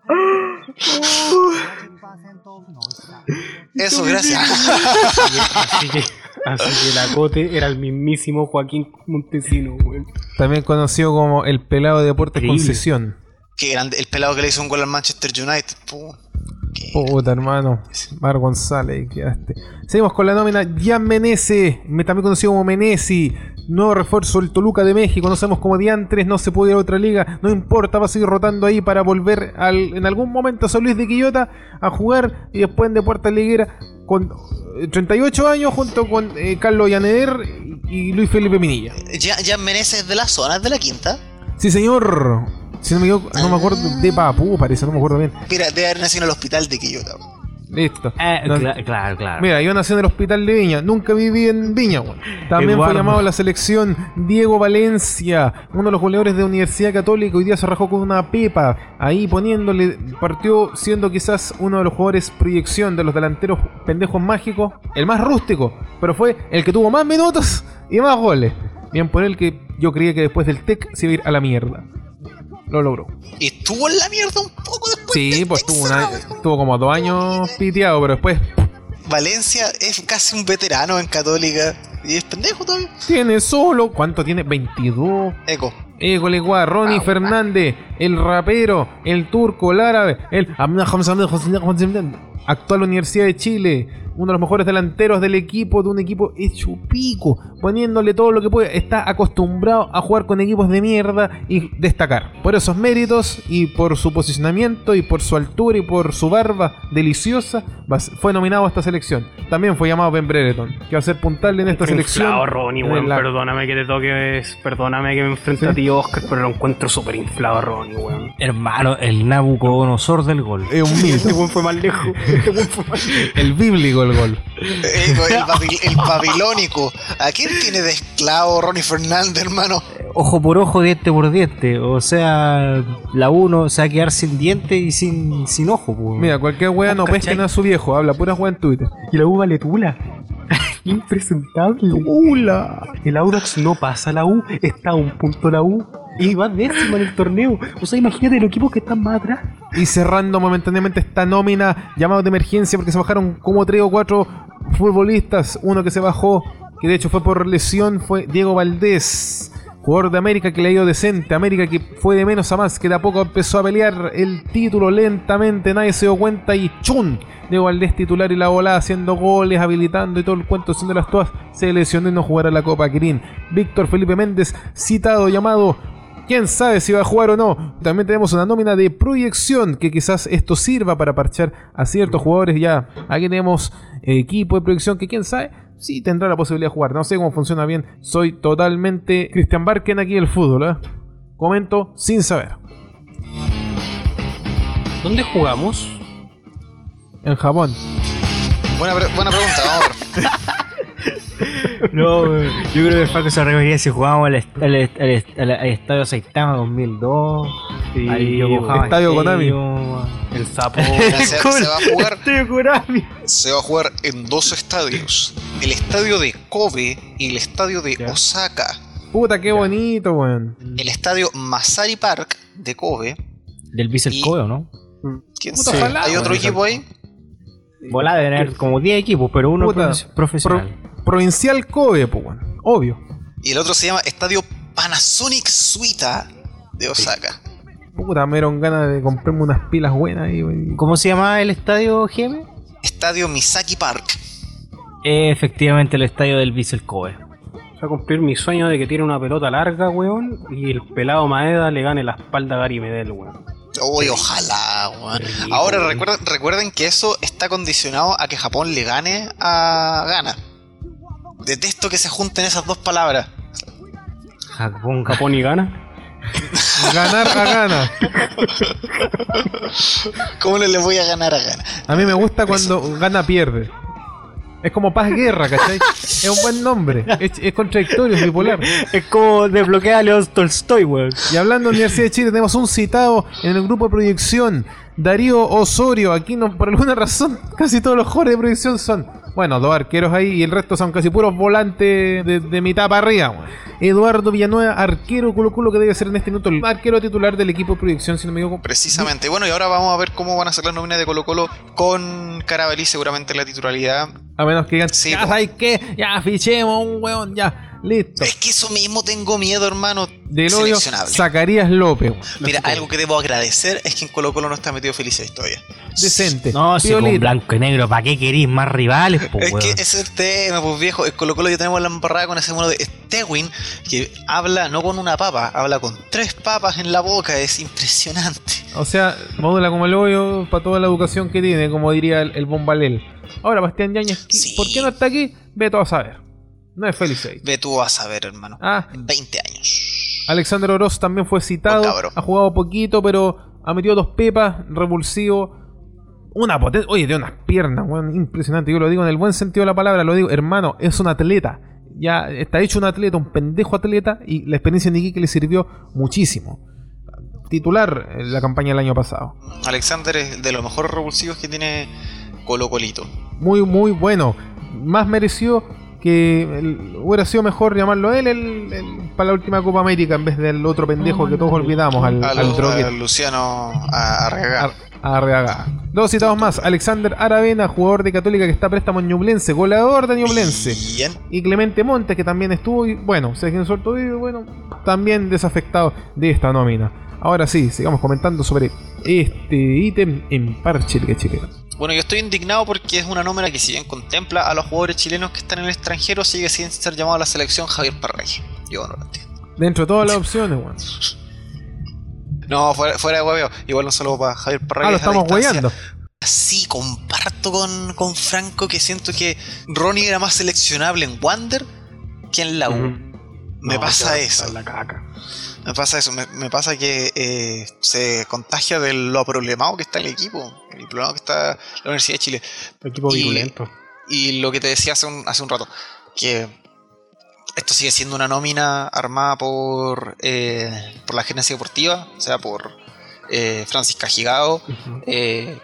Eso, gracias. [LAUGHS] Así que, así que la cote era el mismísimo Joaquín Montesino, weón. También conocido como el pelado de deportes Increíble. concesión. Qué grande, el pelado que le hizo un gol al Manchester United. Puh, Puta hermano, Mar González, quedaste. Seguimos con la nómina Jan Menese, me- también conocido como Menesi, nuevo refuerzo del Toluca de México, no sabemos cómo diantres, no se puede ir a otra liga, no importa, va a seguir rotando ahí para volver al- en algún momento a San Luis de Quillota a jugar y después en Deportes Liguera con eh, 38 años junto con eh, Carlos Llaneder y Luis Felipe Minilla. Ya, ya Menezes es de la zona, es de la quinta. Sí señor, si no me equivoco, no me acuerdo, de Papú parece, no me acuerdo bien. Mira, debe haber nacido en el hospital de Quillota. Listo. Eh, No- cla- claro, claro. Mira, yo nací en el hospital de Viña, nunca viví en Viña. weón. También Eduardo. fue llamado a la selección Diego Valencia, uno de los goleadores de Universidad Católica. Hoy día se rajó con una pepa, ahí poniéndole, partió siendo quizás uno de los jugadores proyección de los delanteros pendejos mágicos, el más rústico, pero fue el que tuvo más minutos y más goles. Bien por él que yo creía que después del TEC se iba a ir a la mierda. Lo logró. Y estuvo en la mierda un poco después. Sí, pues tuvo, Texas, una, weón. tuvo como dos años piteado, pero después Valencia es casi un veterano en Católica. Y es pendejo todavía. tiene solo. ¿Cuánto tiene? 22. Eco. Égole Guá, Ronnie Fernández, el rapero, el turco, el árabe, el actual Universidad de Chile, uno de los mejores delanteros del equipo, de un equipo hecho pico, poniéndole todo lo que puede. Está acostumbrado a jugar con equipos de mierda y destacar. Por esos méritos y por su posicionamiento y por su altura y por su barba deliciosa, fue nominado a esta selección. También fue llamado Ben Brereton, que va a ser puntal en esta selección. Inflado, Ronnie, En weón. la- Perdóname que te toques. Perdóname que me enfrente a ti, Oscar, pero lo encuentro súper inflado, Ronnie, weón. Hermano, el Nabucodonosor del gol. Es un [LAUGHS] mito. [LAUGHS] Este weón fue más lejos. Este fue más lejos. El bíblico el gol. Eco, el, [LAUGHS] babil- el babilónico. ¿A quién tiene de esclavo Ronnie Fernández, hermano? Ojo por ojo, diente por diente. O sea, la uno se va a quedar sin diente y sin, sin ojo, pues. Mira, cualquier wea no ¿Cachai? pesquen a su viejo, habla pura wea en Twitter. Y la U vale tula. [LAUGHS] Impresentable. ¡Hola! El Audax no pasa la U, está a un punto la U. Y va décima en el torneo. O sea, imagínate los equipos que están más atrás. Y cerrando momentáneamente esta nómina, llamado de emergencia porque se bajaron como tres o cuatro futbolistas. Uno que se bajó, que de hecho fue por lesión, fue Diego Valdés. Jugador de América que le ha ido decente. América que fue de menos a más, que de a poco empezó a pelear el título lentamente. Nadie se dio cuenta y ¡chun! Diego Valdés titular y la bola haciendo goles, habilitando y todo el cuento, haciendo las todas. Se lesionó y no jugará la Copa Kirin. Víctor Felipe Méndez, citado, llamado Quién sabe si va a jugar o no. También tenemos una nómina de proyección que quizás esto sirva para parchar a ciertos jugadores. Ya aquí tenemos eh, equipo de proyección que quién sabe si tendrá la posibilidad de jugar. No sé cómo funciona bien. Soy totalmente Cristian Barken aquí del fútbol. ¿eh? Comento sin saber. ¿Dónde jugamos? En Japón. Buena, pre- buena pregunta, vamos a ver. [LAUGHS] No, yo creo que el Faco se refería si jugábamos al, est- al est- al est- al- al Estadio Saitama 2002. Sí, al Yokohama Estadio Stadium. El sapo. [LAUGHS] Se, se va a jugar Estadio Konami. Se va a jugar en dos estadios. El estadio de Kobe y el estadio de Ya. Osaka. Puta, qué bonito, weón. El estadio Masari Park de Kobe Del Bissell Kobe, ¿o ¿no? ¿Quién Puta, sabe? ojalá, ¿Hay otro equipo ahí? Volá de tener como 10 equipos, pero uno Puta, profe- profesional. Pro- provincial Kobe, pues. Obvio. Y el otro se llama Estadio Panasonic Suita de Osaka. Puta, me dieron ganas de comprarme unas pilas buenas ahí, weón. ¿Cómo se llama el estadio GM? Estadio Misaki Park. Efectivamente, el estadio del Vissel Kobe. Voy a cumplir mi sueño de que tiene una pelota larga, weón, y el pelado Maeda le gane la espalda a Gary Medel, weón. Uy, ojalá, weón. Ahora recuerden, recuerden que eso está condicionado a que Japón le gane a Ghana. Detesto que se junten esas dos palabras. Japón, Japón y gana. Ganar a gana. ¿Cómo no le voy a ganar a Ghana? A mí me gusta cuando gana pierde. Es como paz guerra, ¿cachai? Es un buen nombre. Es, es contradictorio, es bipolar. Es como desbloquear a León Tolstoy, weón. Y hablando de Universidad de Chile, tenemos un citado en el grupo de proyección. Darío Osorio. Aquí no, por alguna razón, casi todos los jugadores de proyección son. Bueno, dos arqueros ahí y el resto son casi puros volantes de, de mitad para arriba. Eduardo Villanueva, arquero Colo Colo que debe ser en este minuto el arquero titular del equipo de proyección, si no me equivoco. Precisamente. Bueno, y ahora vamos a ver cómo van a ser las nóminas de Colo Colo con Carabalí seguramente en la titularidad. A menos que digan, Sí, ya sabes qué, ya fichemos un weón, ya, listo. Es que eso mismo tengo miedo, hermano. Del Seleccionable. Zacarías López. Mira, algo que debo agradecer es que en Colo Colo no está metido Felices todavía. Decente. No, si con blanco y negro, ¿para qué queréis más rivales, po, Es que ese es el tema, pues viejo. En Colo Colo ya tenemos la embarrada con ese mono de Stewin que habla no con una papa, habla con tres papas en la boca. Es impresionante. O sea, modula como el hoyo para toda la educación que tiene, como diría el, el Bombalel. Ahora, Bastián Yañez, ¿qué- Sí. ¿por qué no está aquí? Ve todo a saber. No es Felice. Ve tú a saber, hermano. Ah, En 20 años. Alexander Oroz también fue citado. Cabro. Ha jugado poquito, pero ha metido dos pepas, revulsivo. Una potencia. Oye, tiene unas piernas, weón, impresionante. Yo lo digo en el buen sentido de la palabra, lo digo, hermano, es un atleta. Ya está hecho un atleta, un pendejo atleta, y la experiencia en Iquique le sirvió muchísimo. Titular en la campaña del año pasado. Alexander es de los mejores revulsivos que tiene Colo Colito. Muy, muy bueno. Más mereció que el- hubiera sido mejor llamarlo él el- el- para la última Copa América en vez del otro pendejo que todos olvidamos, al, al Luciano Arreaga. Dos citados más. Alexander Aravena, jugador de Católica que está préstamo en Ñublense, goleador de Ñublense. Bien. Y Clemente Montes, que también estuvo, y bueno, Sergio Sorto y bueno, también desafectado de esta nómina. Ahora sí, sigamos comentando sobre este ítem en Parche Liga Chilena. Bueno, yo estoy indignado porque es una nómina que si bien contempla a los jugadores chilenos que están en el extranjero, sigue sin ser llamado a la selección Javier Parragué. Yo no lo entiendo. Dentro de todas las opciones, weón. [LAUGHS] No, fuera, fuera de hueveo. Igual un saludo para Javier Parragué. Ah, lo estamos distancia. hueando. Sí, comparto con, con Franco que siento que Ronnie era más seleccionable en Wander que en la U. Me No, pasa eso. La caca. Me pasa eso. Me, me pasa que eh, se contagia de lo problemado que está el equipo. El problemado que está la Universidad de Chile. Equipo Y- virulento. Y lo que te decía hace un, hace un rato, que esto sigue siendo una nómina armada por, eh, por la gerencia deportiva, o sea, por eh, Francis Cajigado. Ujú. Eh,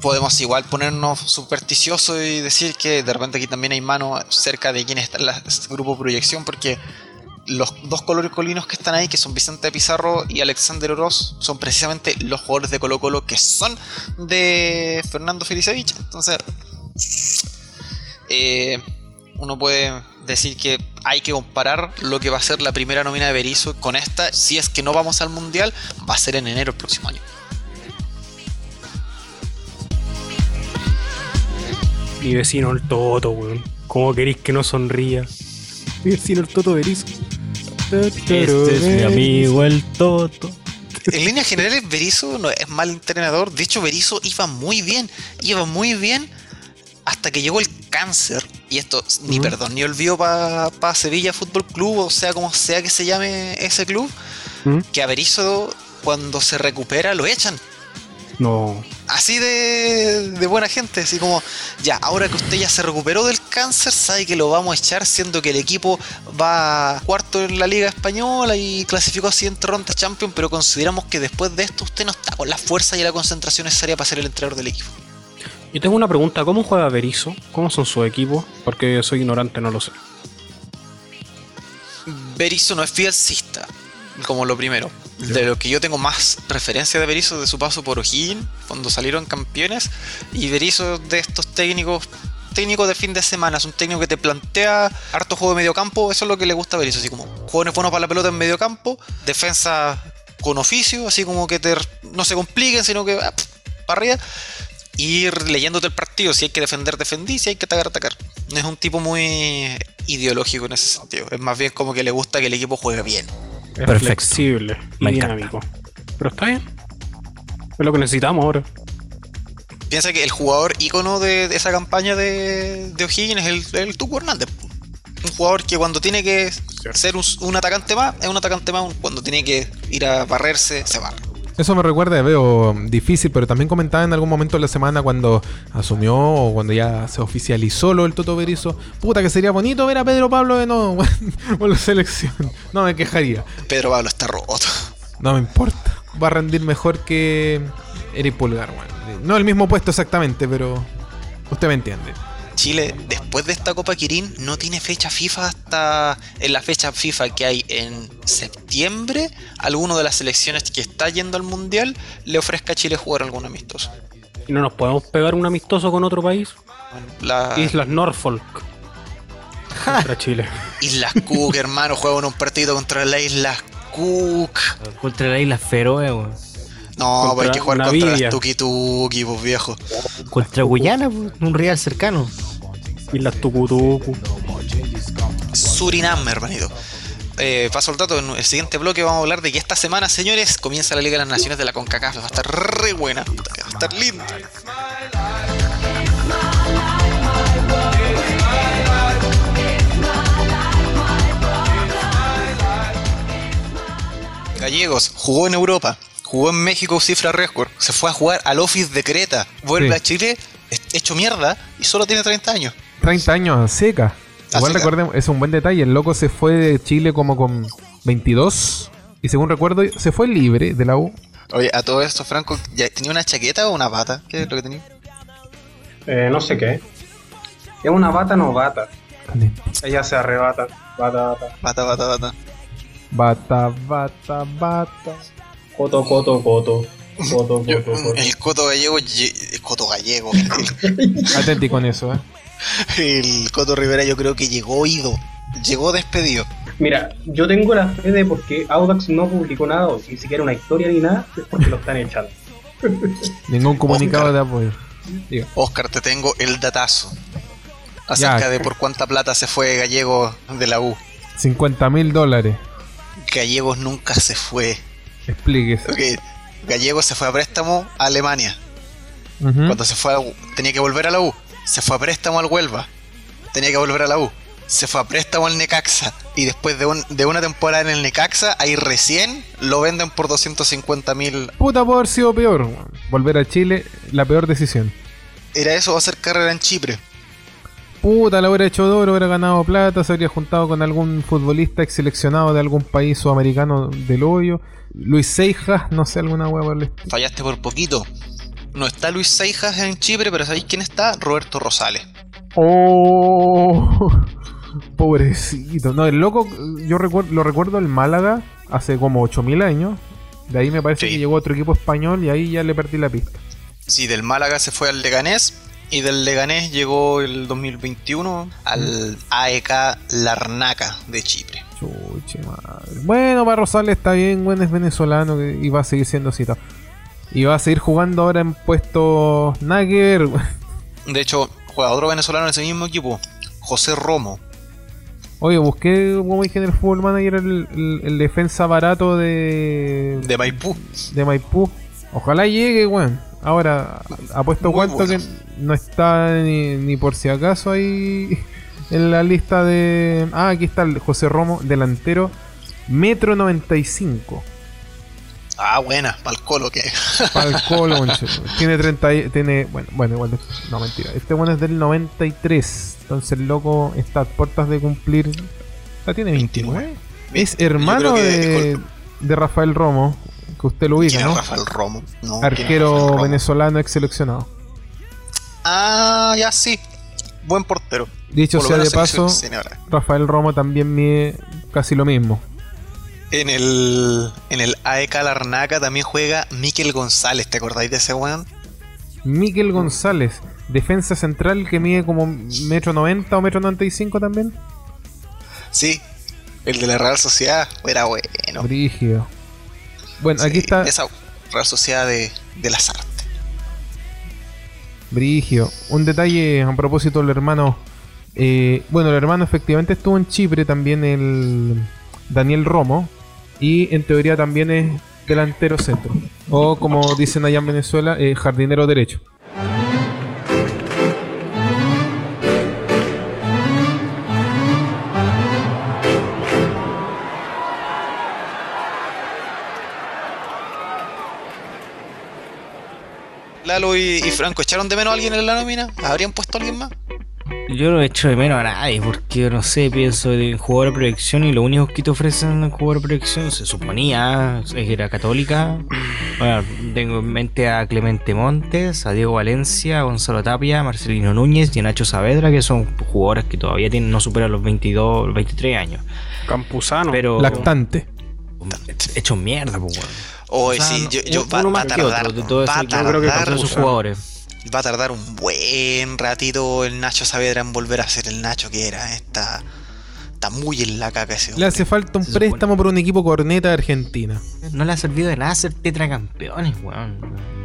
podemos igual ponernos supersticiosos y decir que de repente aquí también hay mano cerca de quienes está en la- este grupo proyección, porque los dos colores colinos que están ahí, que son Vicente Pizarro y Alexander Oroz, son precisamente los jugadores de Colo Colo que son de Fernando Felicevich. Entonces, eh, uno puede decir que hay que comparar lo que va a ser la primera nómina de Berizzo con esta. Si es que no vamos al Mundial, va a ser en enero el próximo año. Mi vecino el Toto, weón. ¿Cómo queréis que no sonría? Mi vecino el Toto Berizzo. Este es mi amigo el Toto. En líneas generales, Berizzo no es mal entrenador. De hecho, Berizzo iba muy bien. Iba muy bien hasta que llegó el cáncer. Y esto, ni perdón, ni olvido para Sevilla Fútbol Club, o sea, como sea que se llame ese club, que a Berizzo, cuando se recupera, lo echan. No. Así de, de buena gente, así como, ya, ahora que usted ya se recuperó del cáncer, sabe que lo vamos a echar, siendo que el equipo va cuarto en la Liga Española y clasificó a siguiente ronda Champions, pero consideramos que después de esto usted no está con la fuerza y la concentración necesaria para ser el entrenador del equipo. Yo tengo una pregunta. ¿Cómo juega Berizzo? ¿Cómo son sus equipos? Porque soy ignorante, no lo sé. Berizzo no es fielcista, como lo primero. De lo que yo tengo más referencia de Berizzo de su paso por O'Higgins, cuando salieron campeones. Y Berizzo de estos técnicos, técnicos de fin de semana, es un técnico que te plantea harto juego de medio campo. Eso es lo que le gusta a Berizzo, así como jóvenes buenos para la pelota en medio campo, defensa con oficio, así como que te, no se compliquen, sino que ah, para arriba. Ir leyéndote el partido, si hay que defender, defendí, si hay que atacar, atacar. No es un tipo muy ideológico en ese sentido. Es más bien como que le gusta que el equipo juegue bien. Es Perfecto. flexible y Me encanta. dinámico. Pero está bien. Es lo que necesitamos ahora. Piensa que el jugador ícono de, de esa campaña de, de O'Higgins es el, el Tuco Hernández. Un jugador que cuando tiene que ser un, un atacante más, es un atacante más. Cuando tiene que ir a barrerse, se barre. Eso me recuerda, veo difícil, pero también comentaba en algún momento de la semana cuando asumió o cuando ya se oficializó lo del Toto Berizzo. Puta, que sería bonito ver a Pedro Pablo de nuevo con [LAUGHS] la selección. No me quejaría. Pedro Pablo está roto. No me importa. Va a rendir mejor que Eric Pulgar, weón. No el mismo puesto exactamente, pero usted me entiende. Chile, después de esta Copa Kirin, no tiene fecha FIFA hasta en la fecha FIFA que hay en septiembre. Alguno de las selecciones que está yendo al mundial le ofrezca a Chile jugar algún amistoso. ¿Y no nos podemos pegar un amistoso con otro país? La Islas Norfolk. [LAUGHS] Contra Chile. Islas Cook, [LAUGHS] hermano, juegan un partido contra las Islas Cook. Contra la isla Feroe, weón. No, pues hay que jugar contra las Tuki Tuki, pues viejo. Contra Guyana, pues, un rival cercano. Islas Tucutucu. Surinam, hermanito. Eh, paso el dato, en el siguiente bloque vamos a hablar de que esta semana, señores, comienza la Liga de las Naciones de la CONCACAF. Va a estar re buena, va a estar linda. Gallegos, jugó en Europa, jugó en México cifra récord, se fue a jugar al Office de Creta, vuelve Sí. a Chile, hecho mierda y solo tiene 30 años. 30 años a seca. A Igual seca. recordemos, es un buen detalle. El loco se fue de Chile como con 22. Y según recuerdo, se fue libre de la U. Oye, a todo esto, Franco, ¿ya ¿tenía una chaqueta o una bata? ¿Qué es lo que tenía? Eh, no sé qué. ¿Es una bata no bata? Ella se arrebata. Bata, bata. Bata, bata, bata. Bata, bata, bata. Coto, coto, coto. Coto, coto, coto. el coto gallego, lle- el coto gallego, Atenti [LAUGHS] con eso, eh. el coto Rivera yo creo que llegó ido, llegó despedido. Mira, yo tengo la fe de porque Audax no publicó nada, o ni siquiera una historia ni nada, es porque lo están echando. [LAUGHS] Ningún comunicado Oscar. de apoyo. Diga. Oscar, te tengo el datazo acerca Ya. de por cuánta plata se fue Gallego de la U. 50 mil dólares. Gallegos nunca se fue. Explíquese. Ok, Gallegos se fue a préstamo a Alemania. Cuando se fue a, tenía que volver a la U, se fue a préstamo al Huelva. Tenía que volver a la U. Se fue a préstamo al Necaxa. Y después de, un- de una temporada en el Necaxa, ahí recién lo venden por 250 mil. Puta, puede haber sido peor. Volver a Chile, la peor decisión. Era eso, va a ser carrera en Chipre. Puta, la hubiera hecho duro, hubiera ganado plata, se habría juntado con algún futbolista ex seleccionado de algún país sudamericano del hoyo. Luis Seijas, no sé, alguna hueá por el estilo. Fallaste por poquito. No está Luis Seijas en Chipre, pero ¿sabéis quién está? Roberto Rosales. Oh, [LAUGHS] pobrecito. No, el loco, yo recuerdo, lo recuerdo el Málaga hace como 8000 años. De ahí me parece Sí. que llegó otro equipo español y ahí ya le perdí la pista. Sí, del Málaga se fue al Leganés. Y del Leganés llegó el 2021 al AEK Larnaca de Chipre. Chuche madre. Bueno, para Rosales está bien, bueno, es venezolano y va a seguir siendo citado. Y va a seguir jugando ahora en puestos ver. [LAUGHS] De hecho, juega otro venezolano en ese mismo equipo, José Romo. Oye, busqué, como dije en el Fútbol Manager, el, el- el defensa barato de, de Maipú. de Maipú. Ojalá llegue, weón. Ahora, apuesto cuánto que no está ni, ni por si acaso ahí [LAUGHS] en la lista de... Ah, aquí está el José Romo, delantero, metro 95. Ah, buena, pa'l colo que. [LAUGHS] Pa'l colo, tiene 30 y- tiene bueno, bueno, igual no mentira. Este bueno es del 93. Entonces el loco está a puertas de cumplir ya tiene 29. Es hermano que- de, de Rafael Romo, que usted lo ubica, ¿Quién es ¿no? Rafael Romo? No, ¿quién es Arquero Rafael Romo? venezolano ex seleccionado. Ah, ya sí. Buen portero. Dicho Por sea de paso. Rafael Romo también mide casi lo mismo. En el, en el AEK Larnaca también juega Miquel González, ¿te acordáis de ese weón? Miquel González, defensa central que mide como metro noventa o metro noventa y cinco también. Sí, el de la Real Sociedad era bueno. Brígido. Bueno, aquí está Esa Real Sociedad de, de las artes. Brigio. Un detalle a propósito del hermano. eh, bueno, el hermano efectivamente estuvo en Chipre también el Daniel Romo. Y en teoría también es delantero centro. O como dicen allá en Venezuela, eh, jardinero derecho. Lalo y, y Franco, ¿echaron de menos a alguien en la nómina? ¿Habrían puesto a alguien más? Yo no echo de menos a nadie porque no sé, pienso en jugador de proyección y lo único que te ofrecen en jugador de proyección se suponía es que era católica. Bueno, tengo en mente a Clemente Montes, a Diego Valencia, a Gonzalo Tapia, a Marcelino Núñez y a Nacho Saavedra, que son jugadores que todavía tienen, no superan los 22, los 23 años. Campuzano. Pero Lactante. hecho mierda, pues, weón. Hoy O sea, sí, yo, no- yo va, va a que tardar, otro va a creo que tardar, con sus jugadores. va a tardar un buen ratito el Nacho Saavedra en volver a ser el Nacho que era. Está, está muy en la caca ese Le hombre. hace falta un préstamo por un equipo corneta de Argentina. No le ha servido de nada ser tetracampeones, weón.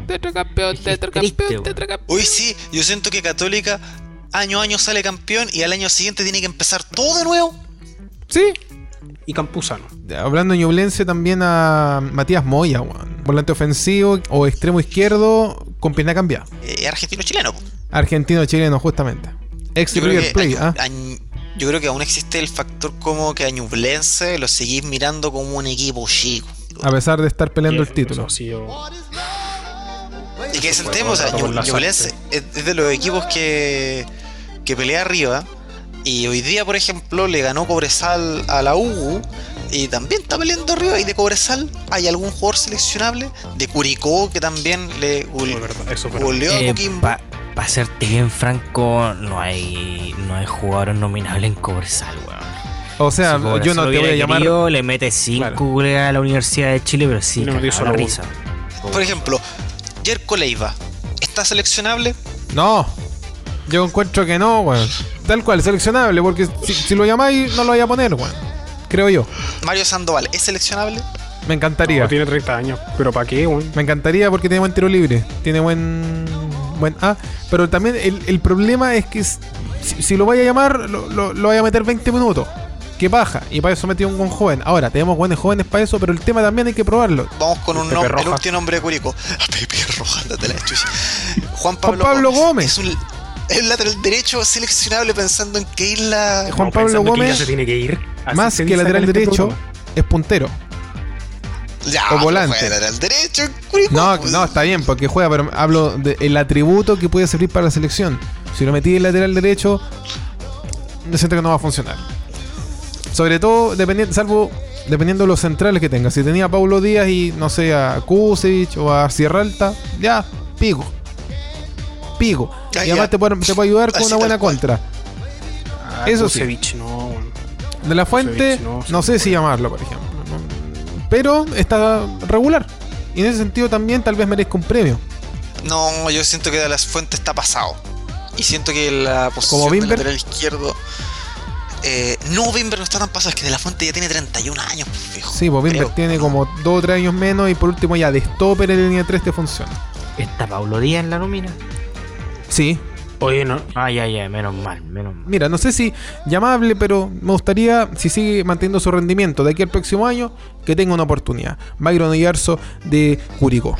Tetracampeón, tetracampeón, tetracampeón. Hoy sí, yo siento que Católica año a año sale campeón y al año siguiente tiene que empezar todo de nuevo. Sí. Y Campuzano. Hablando de Ñublense también a Matías Moya, weón. Volante ofensivo o extremo izquierdo con pierna cambiada. Eh, argentino-chileno. Argentino-chileno, justamente. Ex River Plate, ¿ah? a- yo creo que aún existe el factor como que a Ñublense lo seguís mirando como un equipo chico. A pesar de estar peleando el título. Y que es el tema, o sea, Ñublense es es de los equipos que, que pelea arriba. Y hoy día, por ejemplo, le ganó Cobresal a la U. Y también está peleando arriba. Y de Cobresal hay algún jugador seleccionable. De Curicó, que también le goleó a Eh, Coquimbo. Para serte bien franco, no hay no hay jugadores nominables en Cobresal, weón. O sea, Si Cobresal yo no te voy a llamar. querido, le mete 5 Claro. a la Universidad de Chile, pero sí, cagado la risa. Por ejemplo, Jerko Leiva. ¿Está seleccionable? No. Yo encuentro que no, weón. Tal cual, seleccionable, porque si, si lo llamáis, no lo vaya a poner, weón. Creo yo. Mario Sandoval, ¿es seleccionable? Me encantaría. No, tiene 30 años. ¿Pero para qué, weón? Me encantaría porque tiene buen tiro libre. Tiene buen. buen A. Pero también el, el problema es que si, si lo vaya a llamar, lo, lo, lo vaya a meter 20 minutos. Que baja. Y para eso metió un buen joven. Ahora, tenemos buenos jóvenes para eso, pero el tema también hay que probarlo. Vamos con un nombre, el último nombre de Curicó. A [LAUGHS] Pepe date la chucha. Juan Pablo, Pablo Gómez. Es un es un lateral derecho seleccionable pensando en que isla. Juan Pablo que Gómez, tiene que ir. Más que lateral este derecho, programa. es puntero. Ya, o pero volante. juega lateral derecho. No, pues. no, está bien, porque juega, pero hablo del atributo que puede servir para la selección. Si lo metí en lateral derecho, me siento que no va a funcionar. Sobre todo, dependiendo, salvo dependiendo de los centrales que tenga. Si tenía a Paulo Díaz y, no sé, a Kusevich o a Sierra Alta, ya, pico. Pico. Ya, y además ya. te puede, te puede ayudar con Así una buena cual. contra. Ah, Eso sí. No. De la fuente, no, sé si llamarlo, por ejemplo. Pero está regular. Y en ese sentido también tal vez merezca un premio. No, yo siento que de las fuentes está pasado. Y siento que la posición ¿Como de Bimber? lateral izquierdo. Eh, no, Bimber no está tan pasado, es que de la fuente ya tiene 31 años, pues, viejo. Sí, pues Bimber Creo. tiene como 2 o 3 años menos y por último ya de stopper en línea 3 te funciona. ¿Está Pablo Díaz en la nómina? Sí. Oye, no. Ah, ya, ya, menos mal, menos mal. Mira, no sé si llamable, pero me gustaría, si sigue manteniendo su rendimiento de aquí al próximo año, que tenga una oportunidad. Byron Oyarzo de Curicó.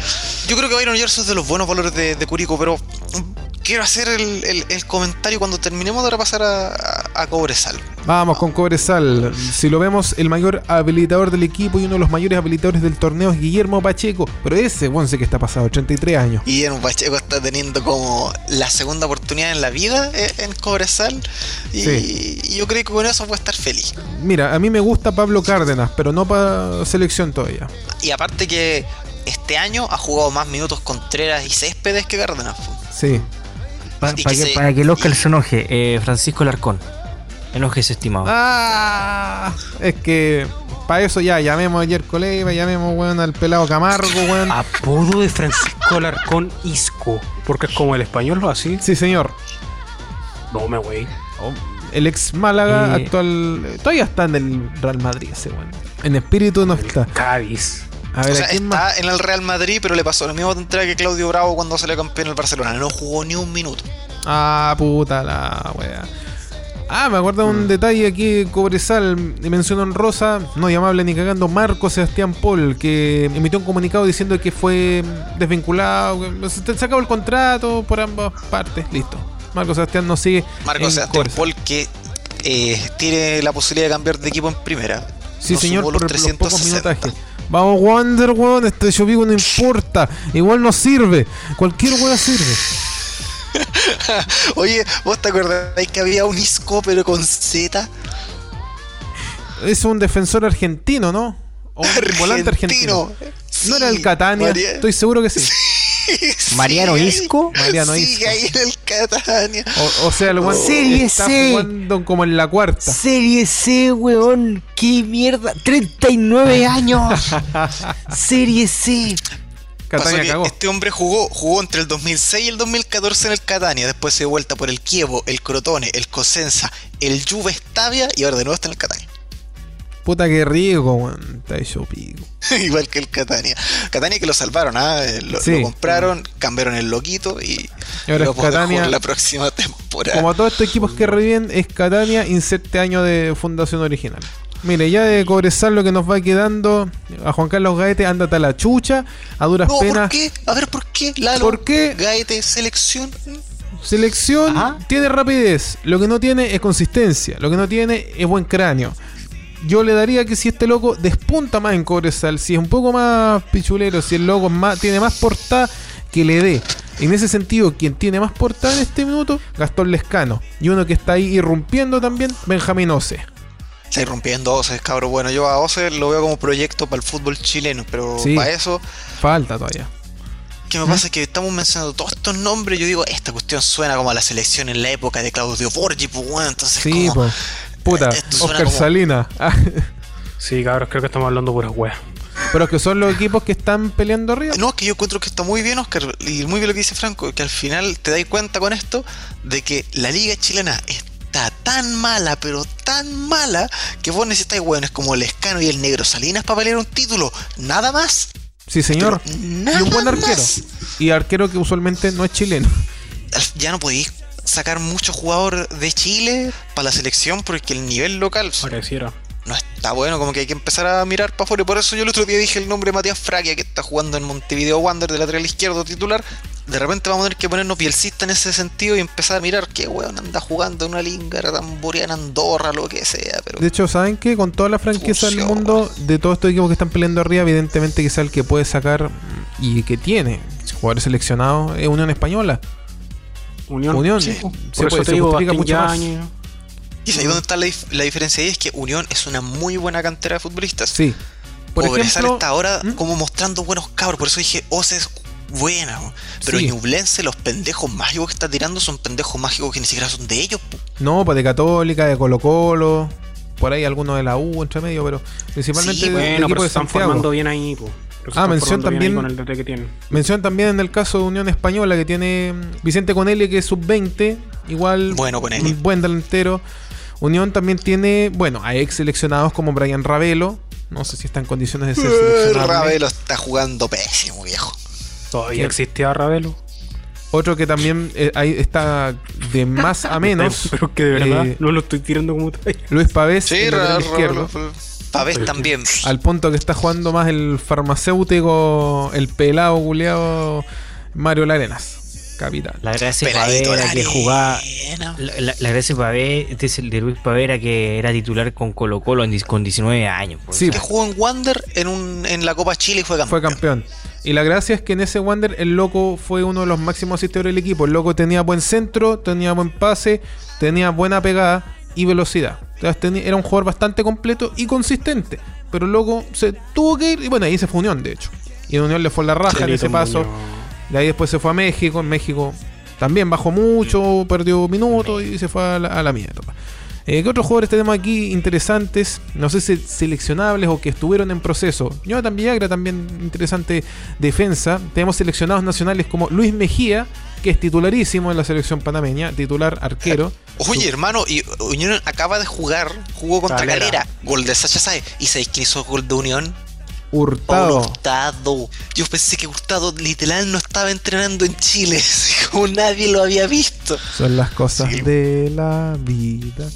Yo creo que Byron Yerso es de los buenos valores de, de Curicó, pero quiero hacer el, el- el comentario cuando terminemos de repasar a, a, Cobresal. Vamos con Cobresal. Si lo vemos, el mayor habilitador del equipo y uno de los mayores habilitadores del torneo es Guillermo Pacheco. Pero ese, bueno, sé que está pasado, 33 años. Y en Pacheco está teniendo como la segunda oportunidad en la vida eh, en Cobresal. Y, Sí. y yo creo que con eso puede estar feliz. Mira, a mí me gusta Pablo Cárdenas, pero no para selección todavía. Y aparte que este año ha jugado más minutos Contreras y Céspedes que Cárdenas. Sí. Pa- Y pa' que que, se- para que el Oscar y- se enoje, eh, Francisco Larcón. Enojese, estimado. Ah, es que para eso ya llamemos a Jerko Leiva, llamemos weón, al pelado Camargo, weón. Apodo de Francisco Alarcón Isco. Porque es como el español lo así. Sí, señor. No me wey. El ex Málaga Eh. actual. Todavía está en el Real Madrid ese weón. En espíritu no está. Cádiz. A ver, o sea, está en el Real Madrid, pero le pasó lo mismo tontería que Claudio Bravo cuando salió campeón en el Barcelona. No jugó ni un minuto. Ah, puta la wea. Ah, me acuerdo de un Mm. detalle aquí, Cobresal, de mención honrosa, no llamable ni cagando, Marco Sebastián Paul, que emitió un comunicado diciendo que fue desvinculado, que se acabó el contrato por ambas partes, listo. Marco Sebastián no sigue. Marco en Sebastián Cobresal. Paul que eh, tiene la posibilidad de cambiar de equipo en primera. Sí, No señor, por los los pocos 360. minutajes. Vamos, Wander, weón, este Chovigo no importa. Igual no sirve. Cualquier weón sirve. [LAUGHS] Oye, ¿vos te acordáis que había un Isco pero con Z? Es un defensor argentino, ¿no? O un volante argentino. ¿No era el Catania? María- Estoy seguro que sí. Sí, ¿Mariano Isco? Mariano sigue Isco. ahí en el Catania. O, o sea, el weón Serie está C. jugando como en la cuarta. Serie C, weón. ¡Qué mierda! ¡39 años! [LAUGHS] Serie C. Catania cagó. Este hombre jugó, jugó entre el 2006 y el 2014 en el Catania, después se dio vuelta por el Kievo, el Crotone, el Cosenza, el Juve Stabia y ahora de nuevo está en el Catania. Puta que rico, weón. Está hecho pico. [LAUGHS] Igual que el Catania. Catania que lo salvaron, ¿ah? Lo, Sí. lo compraron, cambiaron el loquito y, Y ahora lo es Catania. la próxima [LAUGHS] temporada. Como todos estos equipos que reviven, es Catania, inserte año de fundación original. Mire, ya de Cobresal lo que nos va quedando, a Juan Carlos Gaete, ándate a la chucha, a duras No, ¿por penas. qué? A ver, ¿por qué? Lalo, ¿Por qué? Gaete, selección. Selección Ajá. tiene rapidez, lo que no tiene es consistencia, lo que no tiene es buen cráneo. Yo le daría que si este loco despunta más en Cobresal, si es un poco más pichulero, si el loco más, tiene más portada, que le dé. En ese sentido, quien tiene más portada en este minuto, Gastón Lescano. Y uno que está ahí irrumpiendo también, Benjamín Ose. Está irrumpiendo Ose, cabrón. Bueno, yo a Ose lo veo como proyecto para el fútbol chileno, pero Sí. para eso, Falta todavía. ¿qué me pasa? Es que estamos mencionando todos estos nombres. Yo digo, esta cuestión suena como a la selección en la época de Claudio Borgi, pues bueno, entonces Sí, como, po. Puta, suena Oscar como- Salina. [LAUGHS] Sí, cabros, creo que estamos hablando puras weas. Pero es que son los equipos que están peleando arriba. No, es que yo encuentro que está muy bien, Oscar, y muy bien lo que dice Franco, que al final te das cuenta con esto de que la liga chilena está tan mala, pero tan mala, que vos necesitáis hueones como el Escano y el Negro Salinas para pelear un título. Nada más. Sí, señor. Pero Y un buen arquero. más. Y arquero que usualmente no es chileno. Ya no podéis sacar mucho jugador de Chile para la selección porque el nivel local Pareciera. no está bueno, como que hay que empezar a mirar para afuera. Y por eso yo el otro día dije el nombre de Matías Fragia, que está jugando en Montevideo Wander de lateral izquierdo titular. De repente vamos a tener que ponernos pielcista en ese sentido y empezar a mirar qué weón anda jugando en una lingara tamboriana Andorra, lo que sea. Pero De hecho, ¿saben qué? Con toda la franqueza del mundo, de todos estos equipos que están peleando arriba, evidentemente que sea el que puede sacar y que tiene jugadores seleccionados es Unión Española. Unión. Unión. Sí. Se, Por puede, eso te se digo, justifica Bastián mucho más. Y ahí donde está la, dif- la diferencia ahí es que Unión es una muy buena cantera de futbolistas. Sí. Por ejemplo, está ahora ¿Mm? como mostrando buenos cabros, por eso dije, Ose es buena. weón. Pero Sí. Ñublense, los pendejos mágicos que está tirando son pendejos mágicos que ni siquiera son de ellos. po. no, pues de Católica, de Colo Colo, por ahí algunos de la U entre medio, pero principalmente Sí, del Bueno, equipo pero se de están Santiago. formando bien ahí, po. Ah, mención también- Con el DT que tienen. Mención también en el caso de Unión Española que tiene mm, Vicente Conelli que es sub-20, igual Bueno, Conelli. un buen delantero. Unión también tiene, bueno, a ex seleccionados como Brian Ravelo, no sé si está en condiciones de ser Eh, seleccionado. Ravelo está jugando pésimo, viejo. Todavía existía Ravelo. Otro que también eh, ahí está de más a [LAUGHS] menos, Pero que de verdad eh, no lo estoy tirando como tal. Luis Pavés, Sí, el izquierdo. Pavés también. al punto que está jugando más el farmacéutico, el pelado culeado Mario Larenas, capitán. La gracia Pavera que jugaba. La, la- la gracia de Pavera, este es el de Luis Pavera que era titular con Colo Colo en con 19 años. pues. Sí, Que jugó en Wander en, un, en la Copa Chile y fue campeón. Fue campeón. Y la gracia es que en ese Wander el loco fue uno de los máximos asistidores del equipo. El loco tenía buen centro, tenía buen pase, tenía buena pegada y velocidad. Entonces, tenía- era un jugador bastante completo y consistente. Pero el loco se tuvo que ir y bueno, ahí se fue Unión, de hecho. Y en Unión le fue la raja en Chelito ese paso. Muñoz. De ahí después se fue a México. En México también bajó mucho, perdió minutos y se fue a la, a la mierda. Eh, ¿Qué otros jugadores tenemos aquí interesantes? No sé si seleccionables o que estuvieron en proceso. Jonathan Villagra también interesante defensa. Tenemos seleccionados nacionales como Luis Mejía, que es titularísimo en la selección panameña, titular arquero. Oye, hermano, y Unión acaba de jugar, jugó contra Calera. Calera, gol de Sacha Saez. ¿Y sabéis quién hizo gol de Unión? Hurtado. Hurtado. Yo pensé que Hurtado literal no estaba entrenando en Chile, [LAUGHS] como nadie lo había visto. Son las cosas Sí. de la vida.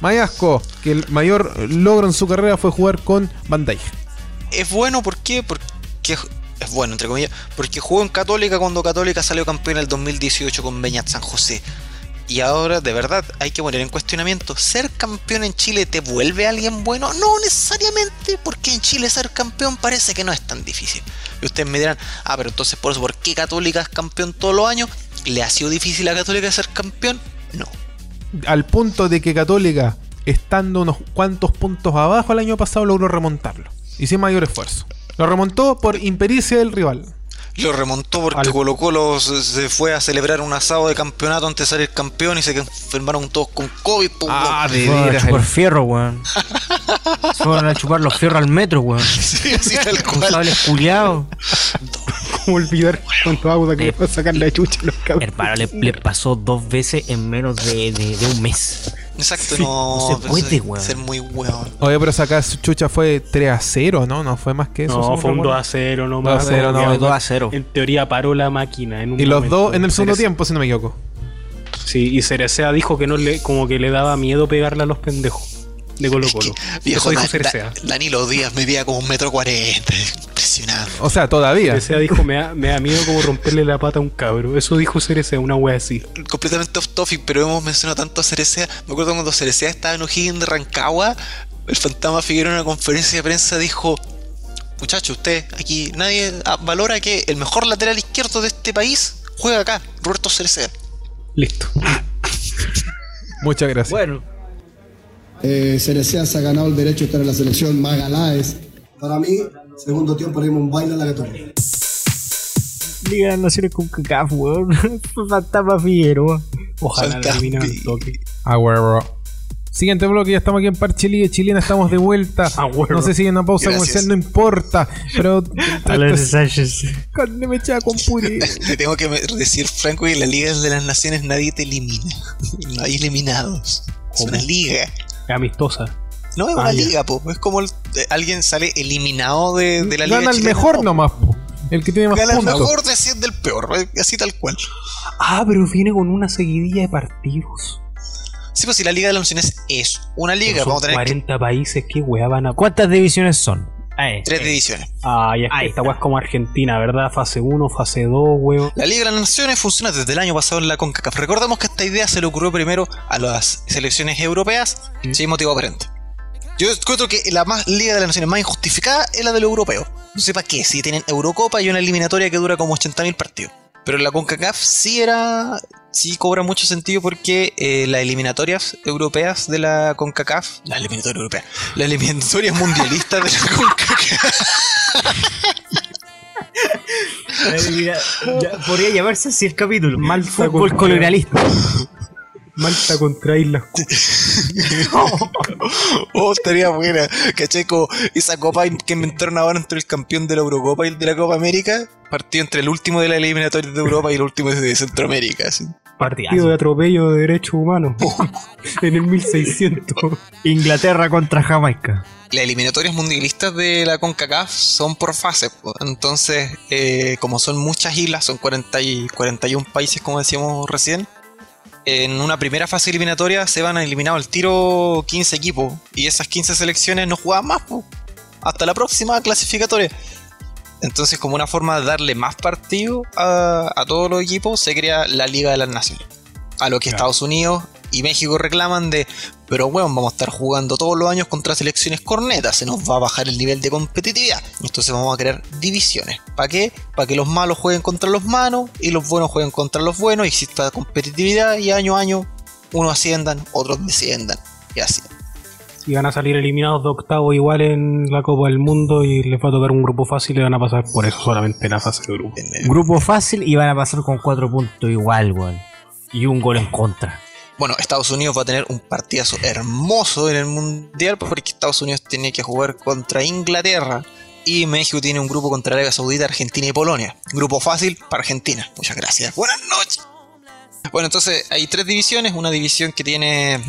Mayasco, que el mayor logro en su carrera fue jugar con Dijk. Es bueno, ¿por qué? Porque es bueno, entre comillas, porque jugó en Católica cuando Católica salió campeón en el 2018 con Beñat San José. Y ahora, de verdad, hay que poner en cuestionamiento, ¿ser campeón en Chile te vuelve alguien bueno? No necesariamente, porque en Chile ser campeón parece que no es tan difícil. Y ustedes me dirán, ah, pero entonces por eso, ¿por qué Católica es campeón todos los años? ¿Le ha sido difícil a Católica ser campeón? No. Al punto de que Católica, estando unos cuantos puntos abajo el año pasado, logró remontarlo. Y sin mayor esfuerzo. Lo remontó por impericia del rival. Lo remontó porque Al- Colo Colo se fue a celebrar un asado de campeonato antes de salir campeón y se enfermaron todos con COVID. Ah, de Fueron a chupar el- fierro, weón. [LAUGHS] Fueron a chupar los fierros al metro, weón. Sí, así tal cual. [LAUGHS] [LAUGHS] ¿Cómo olvidar cuánto agua que le va a sacar la chucha a los cabros? Hermano, le, le pasó dos veces en menos de, de- de un mes. Exacto, Sí, no. no se puede, ser- weón. Ser muy weón. Oye, pero esa su chucha fue 3 a 0, ¿no? No fue más que eso. No, fue un 2 recuerdo. a 0 no 2 a más. 0, no, Fue 2 a 0. En teoría paró la máquina en un Y los momento. dos en el segundo tiempo, si no me equivoco. Sí, y Cerecea dijo que no le, como que le daba miedo pegarle a los pendejos de Colo Colo. Viejo, Eso dijo Cerecea. Da- Danilo Díaz medía como un metro cuarenta. Impresionante. O sea, todavía. Cerecea dijo, me da, me da miedo como romperle la pata a un cabro. Eso dijo Cerecea, una wea así. Completamente off topic, pero hemos mencionado tanto a Cerecea. Me acuerdo cuando Cerecea estaba en O'Higgins de Rancagua. El fantasma Figueroa en una conferencia de prensa dijo: Muchachos, usted aquí nadie ah, valora que el mejor lateral izquierdo de este país juega acá, Roberto Cerecea. Listo. Muchas gracias. Bueno, Eh, Cerecea ha ganado el derecho de estar en la selección. Magaláes. Para mí, segundo tiempo haremos un baile a la católica. Liga de las Naciones con CACAF, weón. [LAUGHS] Fantasma Figueroa. Ojalá eliminen al toque. A huevo. Siguiente bloque, ya estamos aquí en Parche Liga Chilena, estamos de vuelta. [LAUGHS] A huevo. No sé si hay una pausa Gracias. comercial, no importa. Pero. [LAUGHS] Alonso Sánchez. Carne mechada con puré. Te tengo que me- decir, Franco, que en la Liga de las Naciones nadie te elimina. No hay eliminados. Es una liga. Amistosa. No es una liga, po. Es como el- eh, alguien sale eliminado de, de la liga. Gana el mejor po. nomás, po. El que tiene más Gana el puntos. mejor desciende el peor. eh, Así tal cual. Ah, pero viene con una seguidilla de partidos. Sí, pues si la Liga de las Naciones es una liga, Son vamos a tener que- 40 países, qué wea van a. ¿Cuántas divisiones son? Eh, tres eh, divisiones. Ah, ya es que Ahí esta está. wea es como Argentina, ¿verdad? Fase 1, fase 2, weón. La Liga de las Naciones funciona desde el año pasado en la CONCACAF. Recordemos que esta idea se le ocurrió primero a las selecciones europeas, sin motivo aparente. Yo encuentro que la más Liga de las Naciones más injustificada es la de los europeos. No sé para qué, si tienen Eurocopa y una eliminatoria que dura como 80.000 partidos. Pero la CONCACAF sí era. sí cobra mucho sentido porque eh, las eliminatorias europeas de la CONCACAF. Las eliminatorias europeas. Las eliminatorias mundialistas de la [LAUGHS] CONCACAF. [LAUGHS] podría llamarse así el capítulo. Malta Fútbol colonialista. [LAUGHS] Malta contra Islas Cook. [LAUGHS] Oh, estaría buena. ¿Cachai? Como esa copa que inventaron ahora entre el campeón de la Eurocopa y el de la Copa América. Partido entre el último de la eliminatoria de Europa y el último de Centroamérica. Partido de atropello de derechos humanos. [LAUGHS] en el 1600. Inglaterra contra Jamaica. Las eliminatorias mundialistas de la CONCACAF son por fases. Entonces, eh, como son muchas islas, son 40 y 41 países, como decíamos recién. En una primera fase eliminatoria se van a eliminar al tiro 15 equipos. Y esas 15 selecciones no juegan más. po. Hasta la próxima clasificatoria. Entonces, como una forma de darle más partido a, a todos los equipos, se crea la Liga de las Naciones. A lo que Claro. Estados Unidos y México reclaman de, pero weón, vamos a estar jugando todos los años contra selecciones cornetas, se nos va a bajar el nivel de competitividad. Entonces vamos a crear divisiones. ¿Para qué? Para que los malos jueguen contra los malos y los buenos jueguen contra los buenos y exista competitividad y año a año unos asciendan, otros desciendan. Y así. Y van a salir eliminados de octavo igual en la Copa del Mundo y les va a tocar un grupo fácil y van a pasar por eso solamente la fase de grupo. En Grupo fácil y van a pasar con cuatro puntos igual, weón. Y un gol en contra. Bueno, Estados Unidos va a tener un partidazo hermoso en el Mundial porque Estados Unidos tiene que jugar contra Inglaterra y México tiene un grupo contra Arabia Saudita, Argentina y Polonia. Grupo fácil para Argentina. Muchas gracias. Buenas noches. Bueno, entonces hay tres divisiones. Una división que tiene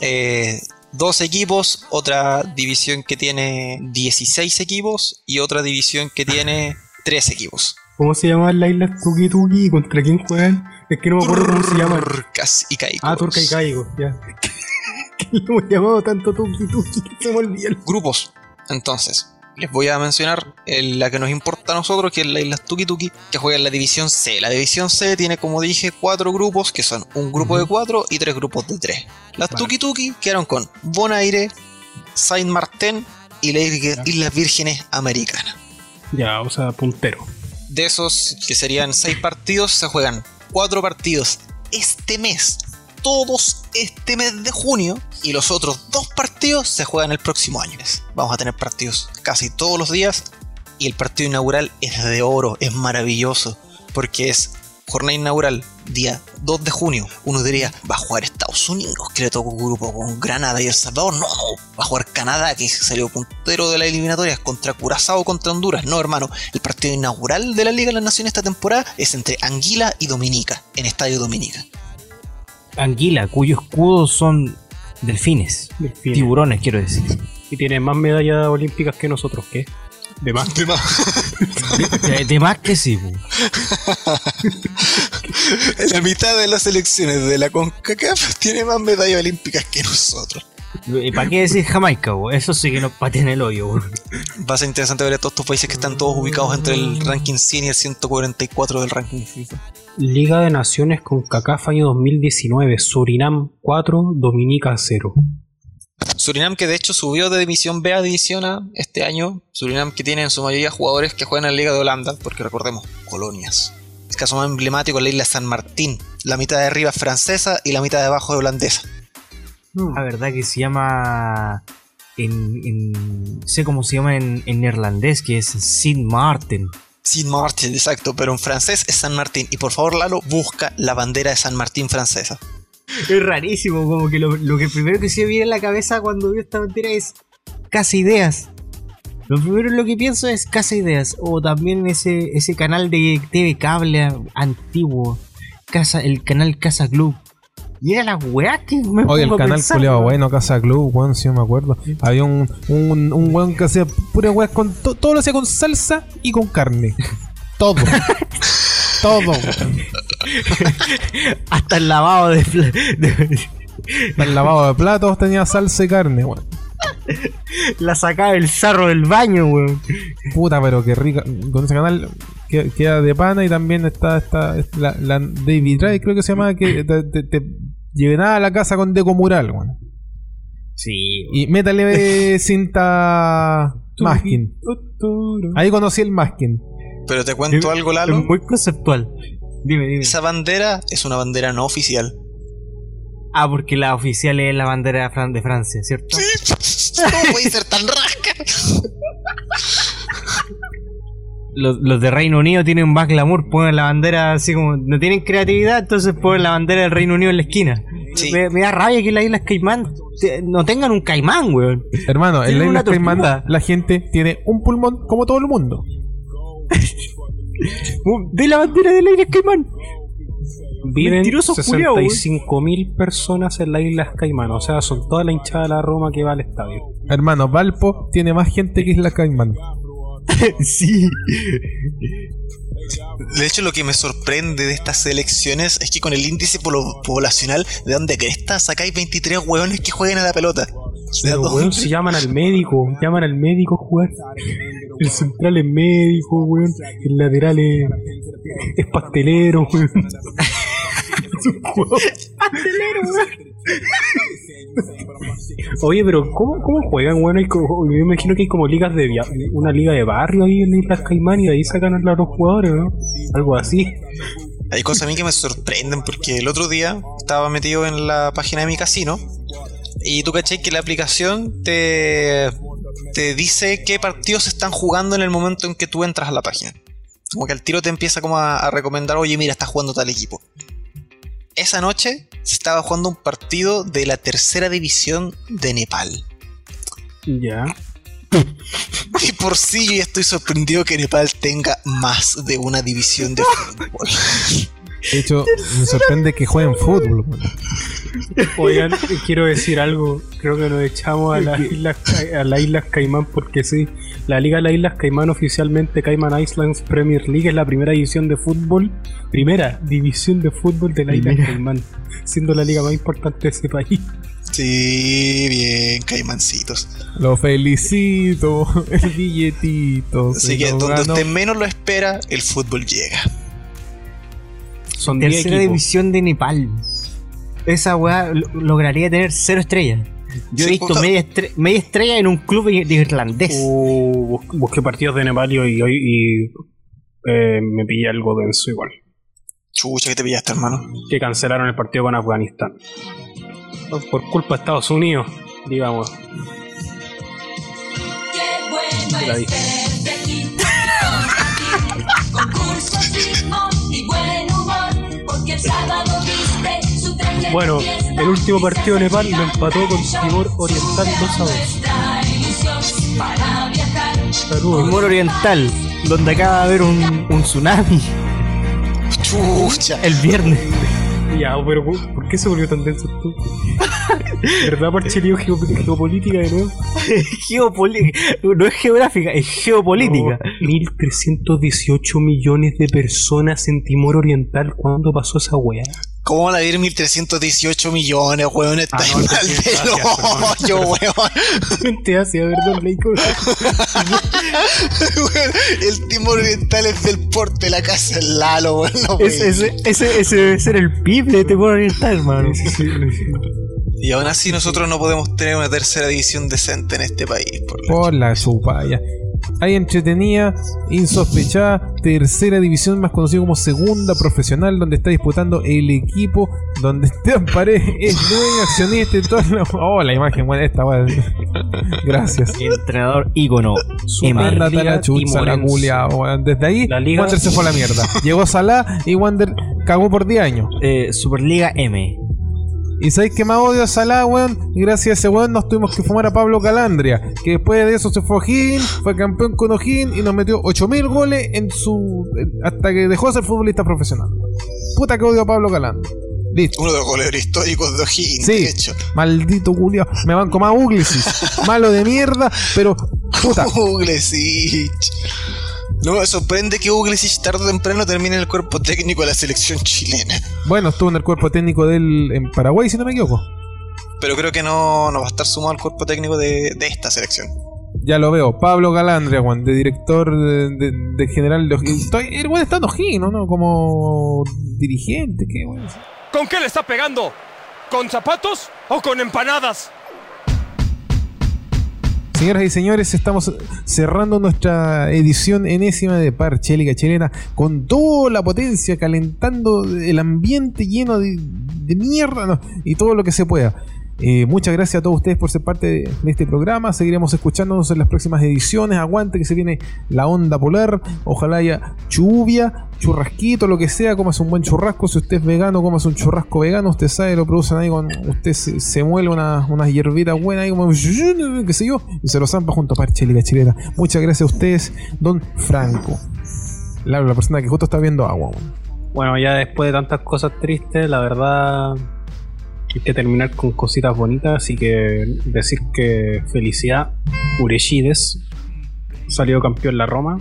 eh, dos equipos, otra división que tiene 16 equipos y otra división que tiene tres equipos. ¿Cómo se llaman las islas Tuki Tuki? ¿Contra quién juegan? Es que no me acuerdo cómo se llaman. Turcas y Caicos. Ah, Turca y Caigo, ya. [LAUGHS] le hemos llamado tanto Tuki Tuki que se me olvidó. grupos. Entonces, les voy a mencionar el- la que nos importa a nosotros, que es la isla Tuki Tuki, que juega en la división C. La división C tiene, como dije, cuatro grupos, que son un grupo de cuatro y tres grupos de tres. Las Vale. Tuki Tuki quedaron con Bonaire, Saint Martin y las. Islas Vírgenes Americanas. Ya, o sea, puntero. De esos, que serían seis partidos, se juegan cuatro partidos este mes. Todos este mes de junio. Y los otros dos partidos se juegan el próximo año. Vamos a tener partidos casi todos los días. Y el partido inaugural es de oro, es maravilloso. Porque es jornada inaugural, día 2 de junio. Uno diría, va a jugar Estados Unidos, que le tocó un grupo con Granada y El Salvador. No, va a jugar Canadá, que salió puntero de la eliminatoria, contra Curazao, contra Honduras. No, hermano, el partido inaugural de la Liga de las Naciones esta temporada es entre Anguila y Dominica, en Estadio Dominica. Anguila, cuyos escudos son delfines. Delfines. Tiburones, quiero decir. Y tiene más medallas olímpicas que nosotros, ¿qué? De más. De, de más que sí, la mitad de las selecciones de la CONCACAF tiene más medallas olímpicas que nosotros. ¿Y para qué decir Jamaica, po? Eso sí que nos patea en el hoyo, po. Va a ser interesante ver a todos estos países que están todos ubicados entre el ranking 100 y el 144 del ranking FIFA. Liga de Naciones con CACAF año 2019. Surinam 4, Dominica 0. Surinam que de hecho subió de división B a división A este año. Surinam que tiene en su mayoría jugadores que juegan en la Liga de Holanda, porque recordemos, colonias. El caso más emblemático es la isla San Martín. La mitad de arriba es francesa y la mitad de abajo es holandesa. La verdad que se llama. En, en- sé cómo se llama en, en neerlandés, que es Sint Maarten. Sin Martín, exacto, pero en francés es San Martín. Y por favor, Lalo, busca la bandera de San Martín francesa. Es rarísimo, como que lo, lo que primero que se me viene en la cabeza cuando veo esta mentira es Casa Ideas. Lo primero en lo que pienso es Casa Ideas. O también ese, ese canal de TV cable antiguo. Casa, el canal Casa Club. Y era la weá que me Oye, el canal weón. bueno, Casa Club, weón, si yo me acuerdo. Había un, un, un weón que hacía pura weas con. to- todo lo hacía con salsa y con carne. [LAUGHS] Todo. [LAUGHS] todo. [LAUGHS] Hasta el lavado de, El lavado de platos tenía salsa y carne, weón. la sacaba del sarro del baño, weón. Puta, pero qué rica. Con ese canal que- queda de pana y también está, está la, la David Drive, creo que se llama, que te, te, te llenaba la casa con deco mural, weón. Sí, Y métale cinta masking. Ahí conocí el masking. Pero te cuento algo, es Lalo. muy conceptual. Dime, dime. Esa bandera es una bandera no oficial. Ah, porque la oficial es la bandera de Fran- de Francia, ¿cierto? [LAUGHS] ¿Cómo puede ser tan rasca? Los, los de Reino Unido tienen más glamour, ponen la bandera así como. No tienen creatividad, entonces ponen la bandera del Reino Unido en la esquina. Sí. Me, me da rabia que las Islas Caimán te- no tengan un caimán, weón. Hermano, en Tiene la una isla Caimán la gente tiene un pulmón como todo el mundo. [LAUGHS] De la bandera de las Islas Caimán. Viven Mentiroso culiao, weón. 65.000 personas en las Islas Caimán. O sea, son toda la hinchada de la Roma que va al estadio. Hermano, Valpo tiene más gente que Isla Caimán. [LAUGHS] sí. De hecho, lo que me sorprende de estas selecciones es que con el índice polo- poblacional de donde cresta sacáis 23 hueones que jueguen a la pelota. ¿De Pero, weón, si llaman al médico, llaman al médico a jugar. El central es médico, weón. El lateral es, es pastelero, weón. [LAUGHS] Un juego. Oye, pero ¿cómo, cómo juegan, weón? Hay yo me imagino que hay como ligas de una liga de barrio ahí en Islas Caimán y de ahí sacan a los jugadores, ¿no? Algo así. Hay cosas a mí que me sorprenden porque el otro día estaba metido en la página de mi casino y tú caché que la aplicación te, te dice qué partidos se están jugando en el momento en que tú entras a la página. Como que al tiro te empieza como a, a recomendar, oye, mira, está jugando tal equipo. esa noche se estaba jugando un partido de la tercera división de Nepal. Ya. [LAUGHS] Y por sí yo ya estoy sorprendido que Nepal tenga más de una división de fútbol. [LAUGHS] De hecho, me sorprende que jueguen fútbol. Oigan, quiero decir algo. Creo que nos echamos a las islas, Ca- a las islas Caimán porque sí. La Liga de las Islas Caimán oficialmente Cayman Islands Premier League es la primera división de fútbol, primera división de fútbol de la isla. Caimán, siendo la liga más importante de ese país. Sí, bien, caimancitos. Lo felicito, el billetito. Así que donde usted menos lo espera, el fútbol llega. Son 10 Tercera división de Nepal. Esa weá lo- lograría tener cero estrellas. Yo he Sí, visto media, estre- media estrella en un club irlandés. Uh, bus- busqué partidos de Nepal y, y, y, eh, me pillé algo denso igual. Chucha, que te pillaste, hermano. Que cancelaron el partido con Afganistán. Por culpa de Estados Unidos, digamos. Qué bueno Te la dije. Bueno, el último partido de Nepal lo empató con. Timor Oriental 2 a 2. Nuestra ilusión para viajar. Saludos. Timor Oriental, donde acaba de haber un, un tsunami Chucha. el viernes. Ya, pero ¿por qué se volvió tan denso tú? [LAUGHS] ¿Verdad, Parchelio geop- geopolítica de nuevo? [LAUGHS] Geopolítica. No es geográfica, es geopolítica. No, 1318 millones de personas en Timor Oriental. ¿Cuándo pasó esa weá? ¿Cómo van a ir 1318 millones, weón? Está Ah, no, mal del hoyo, [LAUGHS] weón. Te hace verdad, Leico. Weón, El Timor Oriental es del porte de la casa del Lalo, weón. No, Es- ese, ese, ese debe ser el PIB de Timor Oriental, hermano. Y aún así nosotros no podemos tener una tercera división decente en este país. Por la Por la chupalla. Hay entretenida, insospechada, tercera división más conocido como segunda profesional, donde está disputando el equipo, donde [LAUGHS] Esteban Paredes es dueño, accionista y todo. lo- Oh, la imagen, buena esta, weón. [LAUGHS] Gracias. Entrenador ícono. Emma. Mándate a Liga la culia. Desde ahí, Wander se fue a la mierda. Llegó Salah y Wander cagó por 10 años. Eh, Superliga M. Y sabéis que más odio a Salah, weón. Y gracias a ese weón nos tuvimos que fumar a Pablo Calandria. Que después de eso se fue a O'Higgins, fue campeón con O'Higgins y nos metió 8000 goles en su. hasta que dejó de ser futbolista profesional. Puta que odio a Pablo Calandria. Listo. Uno de los goleadores históricos de O'Higgins, Sí. de hecho. Maldito Julio. Me banco más Uglisis. [LAUGHS] Malo de mierda, pero. Puta. [LAUGHS] No me sorprende que Uglesich tarde o temprano termine en el cuerpo técnico de la selección chilena. Bueno, estuvo en el cuerpo técnico del en Paraguay, si no me equivoco. Pero creo que no, no va a estar sumado al cuerpo técnico de, de esta selección. Ya lo veo. Pablo Calandria, weón, de director de, de- de general de O'Higgins. Estoy- El weón está en O'Higgins, ¿no? ¿no? Como dirigente, ¿qué, weón? ¿Con qué le está pegando? ¿Con zapatos o con empanadas? Señoras y señores, estamos cerrando nuestra edición enésima de Parche Liga Chilena con toda la potencia, calentando el ambiente lleno de, mierda y todo lo que se pueda. Eh, muchas gracias a todos ustedes por ser parte de, este programa. Seguiremos escuchándonos en las próximas ediciones. Aguante que se viene la onda polar. Ojalá haya lluvia, churrasquito, lo que sea. Comas un buen churrasco. Si usted es vegano, comas un churrasco vegano. Usted sabe, lo producen ahí con. Usted se, se muele una hierbitas buenas ahí como. qué sé yo. Y se lo zampa junto a Parche Liga Chilena. Muchas gracias a ustedes, don Franco. La, la persona que justo está viendo agua. Bueno, ya después de tantas cosas tristes, la verdad hay que terminar con cositas bonitas, así que decir que felicidad, Urechides salió campeón la Roma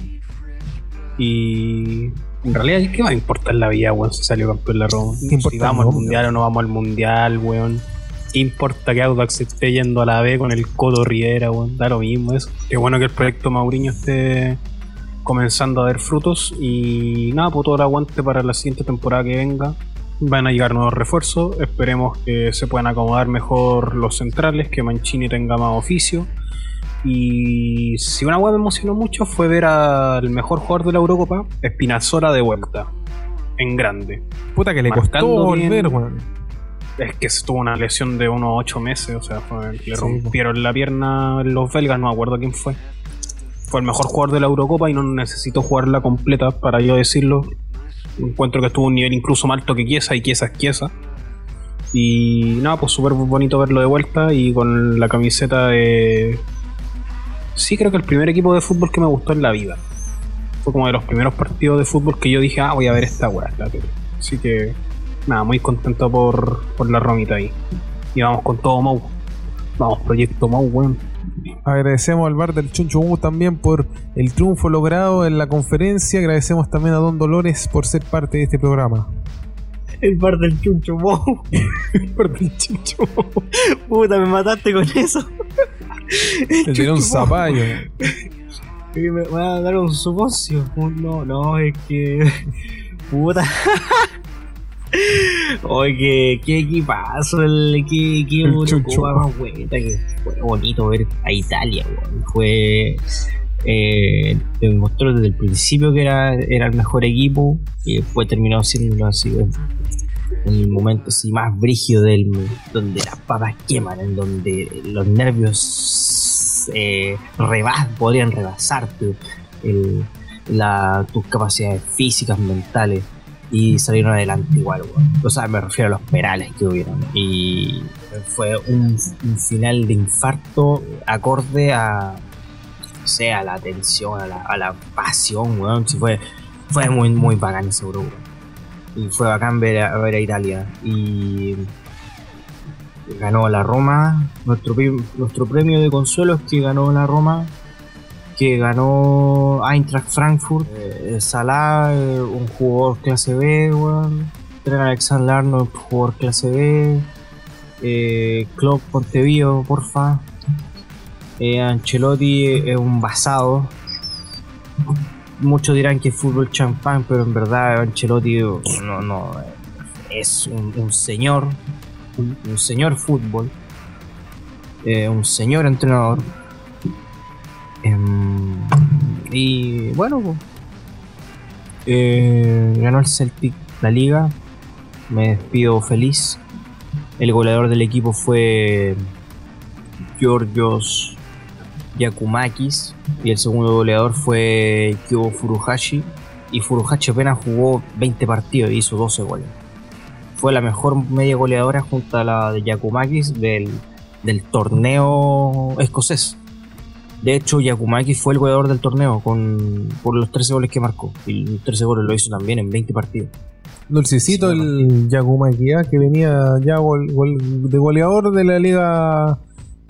y en realidad ¿qué va a importar la vida, weón, si salió campeón la Roma? ¿Qué importa si vamos al mundial o no vamos al mundial, weón. ¿Qué importa que Audax esté yendo a la B con el Codo Riera, weón? Da lo mismo eso. Qué bueno que el proyecto Mauriño esté comenzando a dar frutos y nada, pues todo el aguante para la siguiente temporada que venga. Van a llegar nuevos refuerzos, esperemos que se puedan acomodar mejor los centrales, que Mancini tenga más oficio. Y si una web me emocionó mucho fue ver al mejor jugador de la Eurocopa, Espinazzola de vuelta, en grande. Puta que le Marcando costó bien. volver, weón. Es que tuvo una lesión de unos 8 meses, o sea, fue- le Sí, rompieron la pierna los belgas, no me acuerdo quién fue. Fue el mejor jugador de la Eurocopa y no necesitó jugarla completa para yo decirlo. Encuentro que estuvo un nivel incluso más alto que Chiesa y Chiesa es Chiesa. Y nada, pues súper bonito verlo de vuelta y con la camiseta de... Sí, creo que el primer equipo de fútbol que me gustó en la vida. Fue como de los primeros partidos de fútbol que yo dije, ah, voy a ver esta weá. Así que, nada, muy contento por, por la romita ahí. Y vamos con todo Mau. Vamos, proyecto Mau, weón. Agradecemos al bar del Chuncho Mu también por el triunfo logrado en la conferencia. Agradecemos también a Don Dolores por ser parte de este programa. El bar del chuncho, wow. [LAUGHS] El bar del chuncho. Puta, me mataste con eso. Le tiró un zapallo. Me van a dar un suponcio. No, no, es que. Puta. Oye, qué equipazo, el, qué, qué más vuelta, que fue bonito ver a Italia, weón. Fue. Eh, demostró desde el principio que era, era el mejor equipo y después terminó siendo así en en el momento así más brígido del donde las papas queman, en donde los nervios eh, rebas, podrían rebasarte el- la, tus capacidades físicas, mentales y salieron adelante igual, weón. O sea, me refiero a los perales que hubieron. Y fue un, final de infarto acorde a, no sé, a la tensión, a la, a la pasión, weón. Sí, fue, fue muy, muy bacán ese grupo. Y fue bacán ver a, ver a Italia. Y ganó la Roma. Nuestro, nuestro premio de consuelo es que ganó la Roma. Que ganó Eintracht Frankfurt. Eh, Salah, eh, un jugador clase B, weón. Trent Alexander Arnold, jugador clase B. Eh, Klopp Pontevío, porfa. Eh, Ancelotti es un basado. Muchos dirán que es fútbol champán, pero en verdad Ancelotti no, no es un, señor, un, señor fútbol, eh, un señor entrenador. Em, y bueno, eh, ganó el Celtic la liga. Me despido feliz. El goleador del equipo fue Georgios Yakumakis y el segundo goleador fue Kyo Furuhashi y Furuhashi apenas jugó 20 partidos y hizo 12 goles. Fue la mejor media goleadora junto a la de Yakumakis del, del torneo escocés. De hecho, Yakumakis fue el goleador del torneo con, por los 13 goles que marcó. Y los 13 goles lo hizo también en 20 partidos. Dulcecito el Yagumaquia que venía ya gol- gol- de goleador de la liga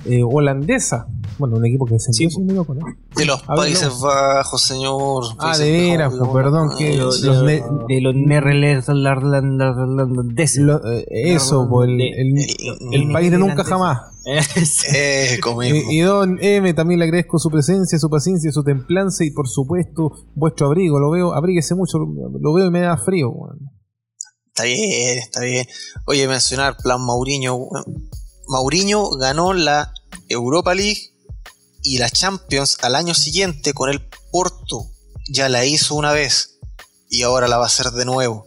eh, holandesa. Bueno, un equipo que se Sí, no. De los ver, Países no. Bajos, señor. Ah, de veras, pues, perdón, que los- De los neerlandeses. Eh, eso, pues, el, el- el país de nunca jamás. [LAUGHS] Eh, como Y, y Don M también le agradezco su presencia, su paciencia, su templanza y por supuesto vuestro abrigo. Lo veo, abríguese mucho, lo veo y me da frío. weón. Está bien, está bien. Oye, mencionar plan Mauriño. weón. Mauriño ganó la Europa League y la Champions al año siguiente con el Porto. Ya la hizo una vez y ahora la va a hacer de nuevo.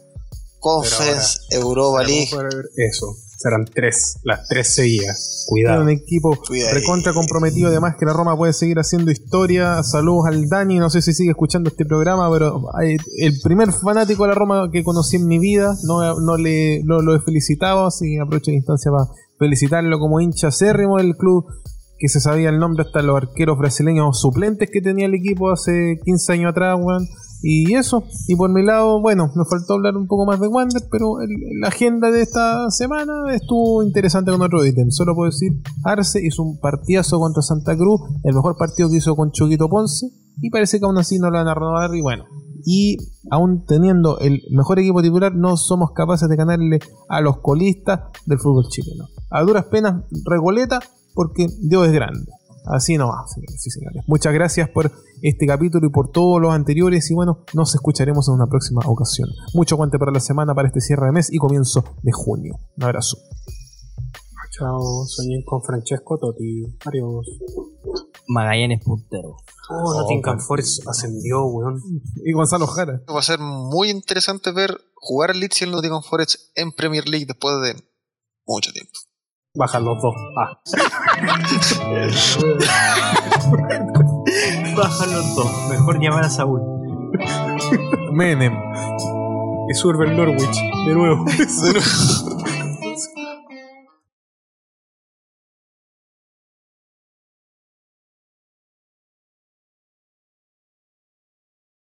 Conference Europa League. Eso, serán tres, las tres seguidas. Cuidado. un equipo recontra comprometido, además que la Roma puede seguir haciendo historia. Saludos al Dani, no sé si sigue escuchando este programa, pero hay- el primer fanático de la Roma que conocí en mi vida, no, no le no lo he felicitado, así que aprovecho la instancia para felicitarlo como hincha acérrimo del club, que se sabía el nombre hasta los arqueros brasileños suplentes que tenía el equipo hace 15 años atrás, weón. Y eso, y por mi lado, bueno, me faltó hablar un poco más de Wander, pero el- la agenda de esta semana estuvo interesante con otro ítem. Solo puedo decir, Arce hizo un partidazo contra Santa Cruz, el mejor partido que hizo con Choquito Ponce, y parece que aún así no lo van a renovar, y bueno. Y aún teniendo el mejor equipo titular, no somos capaces de ganarle a los colistas del fútbol chileno. A duras penas, regoleta, porque Dios es grande. Así no va, señores y señores. Muchas gracias por este capítulo y por todos los anteriores. Y bueno, nos escucharemos en una próxima ocasión. Mucho aguante para la semana, para este cierre de mes y comienzo de junio. Un abrazo. Chao, soñé con Francesco Totti. Adiós. Magallanes puntero. Oh, Nottingham Forest ascendió, weón. Y Gonzalo Jara. Va a ser muy interesante ver jugar el Leeds y el Nottingham Forest en Premier League después de mucho tiempo. Bajan los dos. Ah. [LAUGHS] Bajan los dos. Mejor llamar a Saúl. Menem. Es Urban Norwich, de nuevo. De [LAUGHS] nuevo.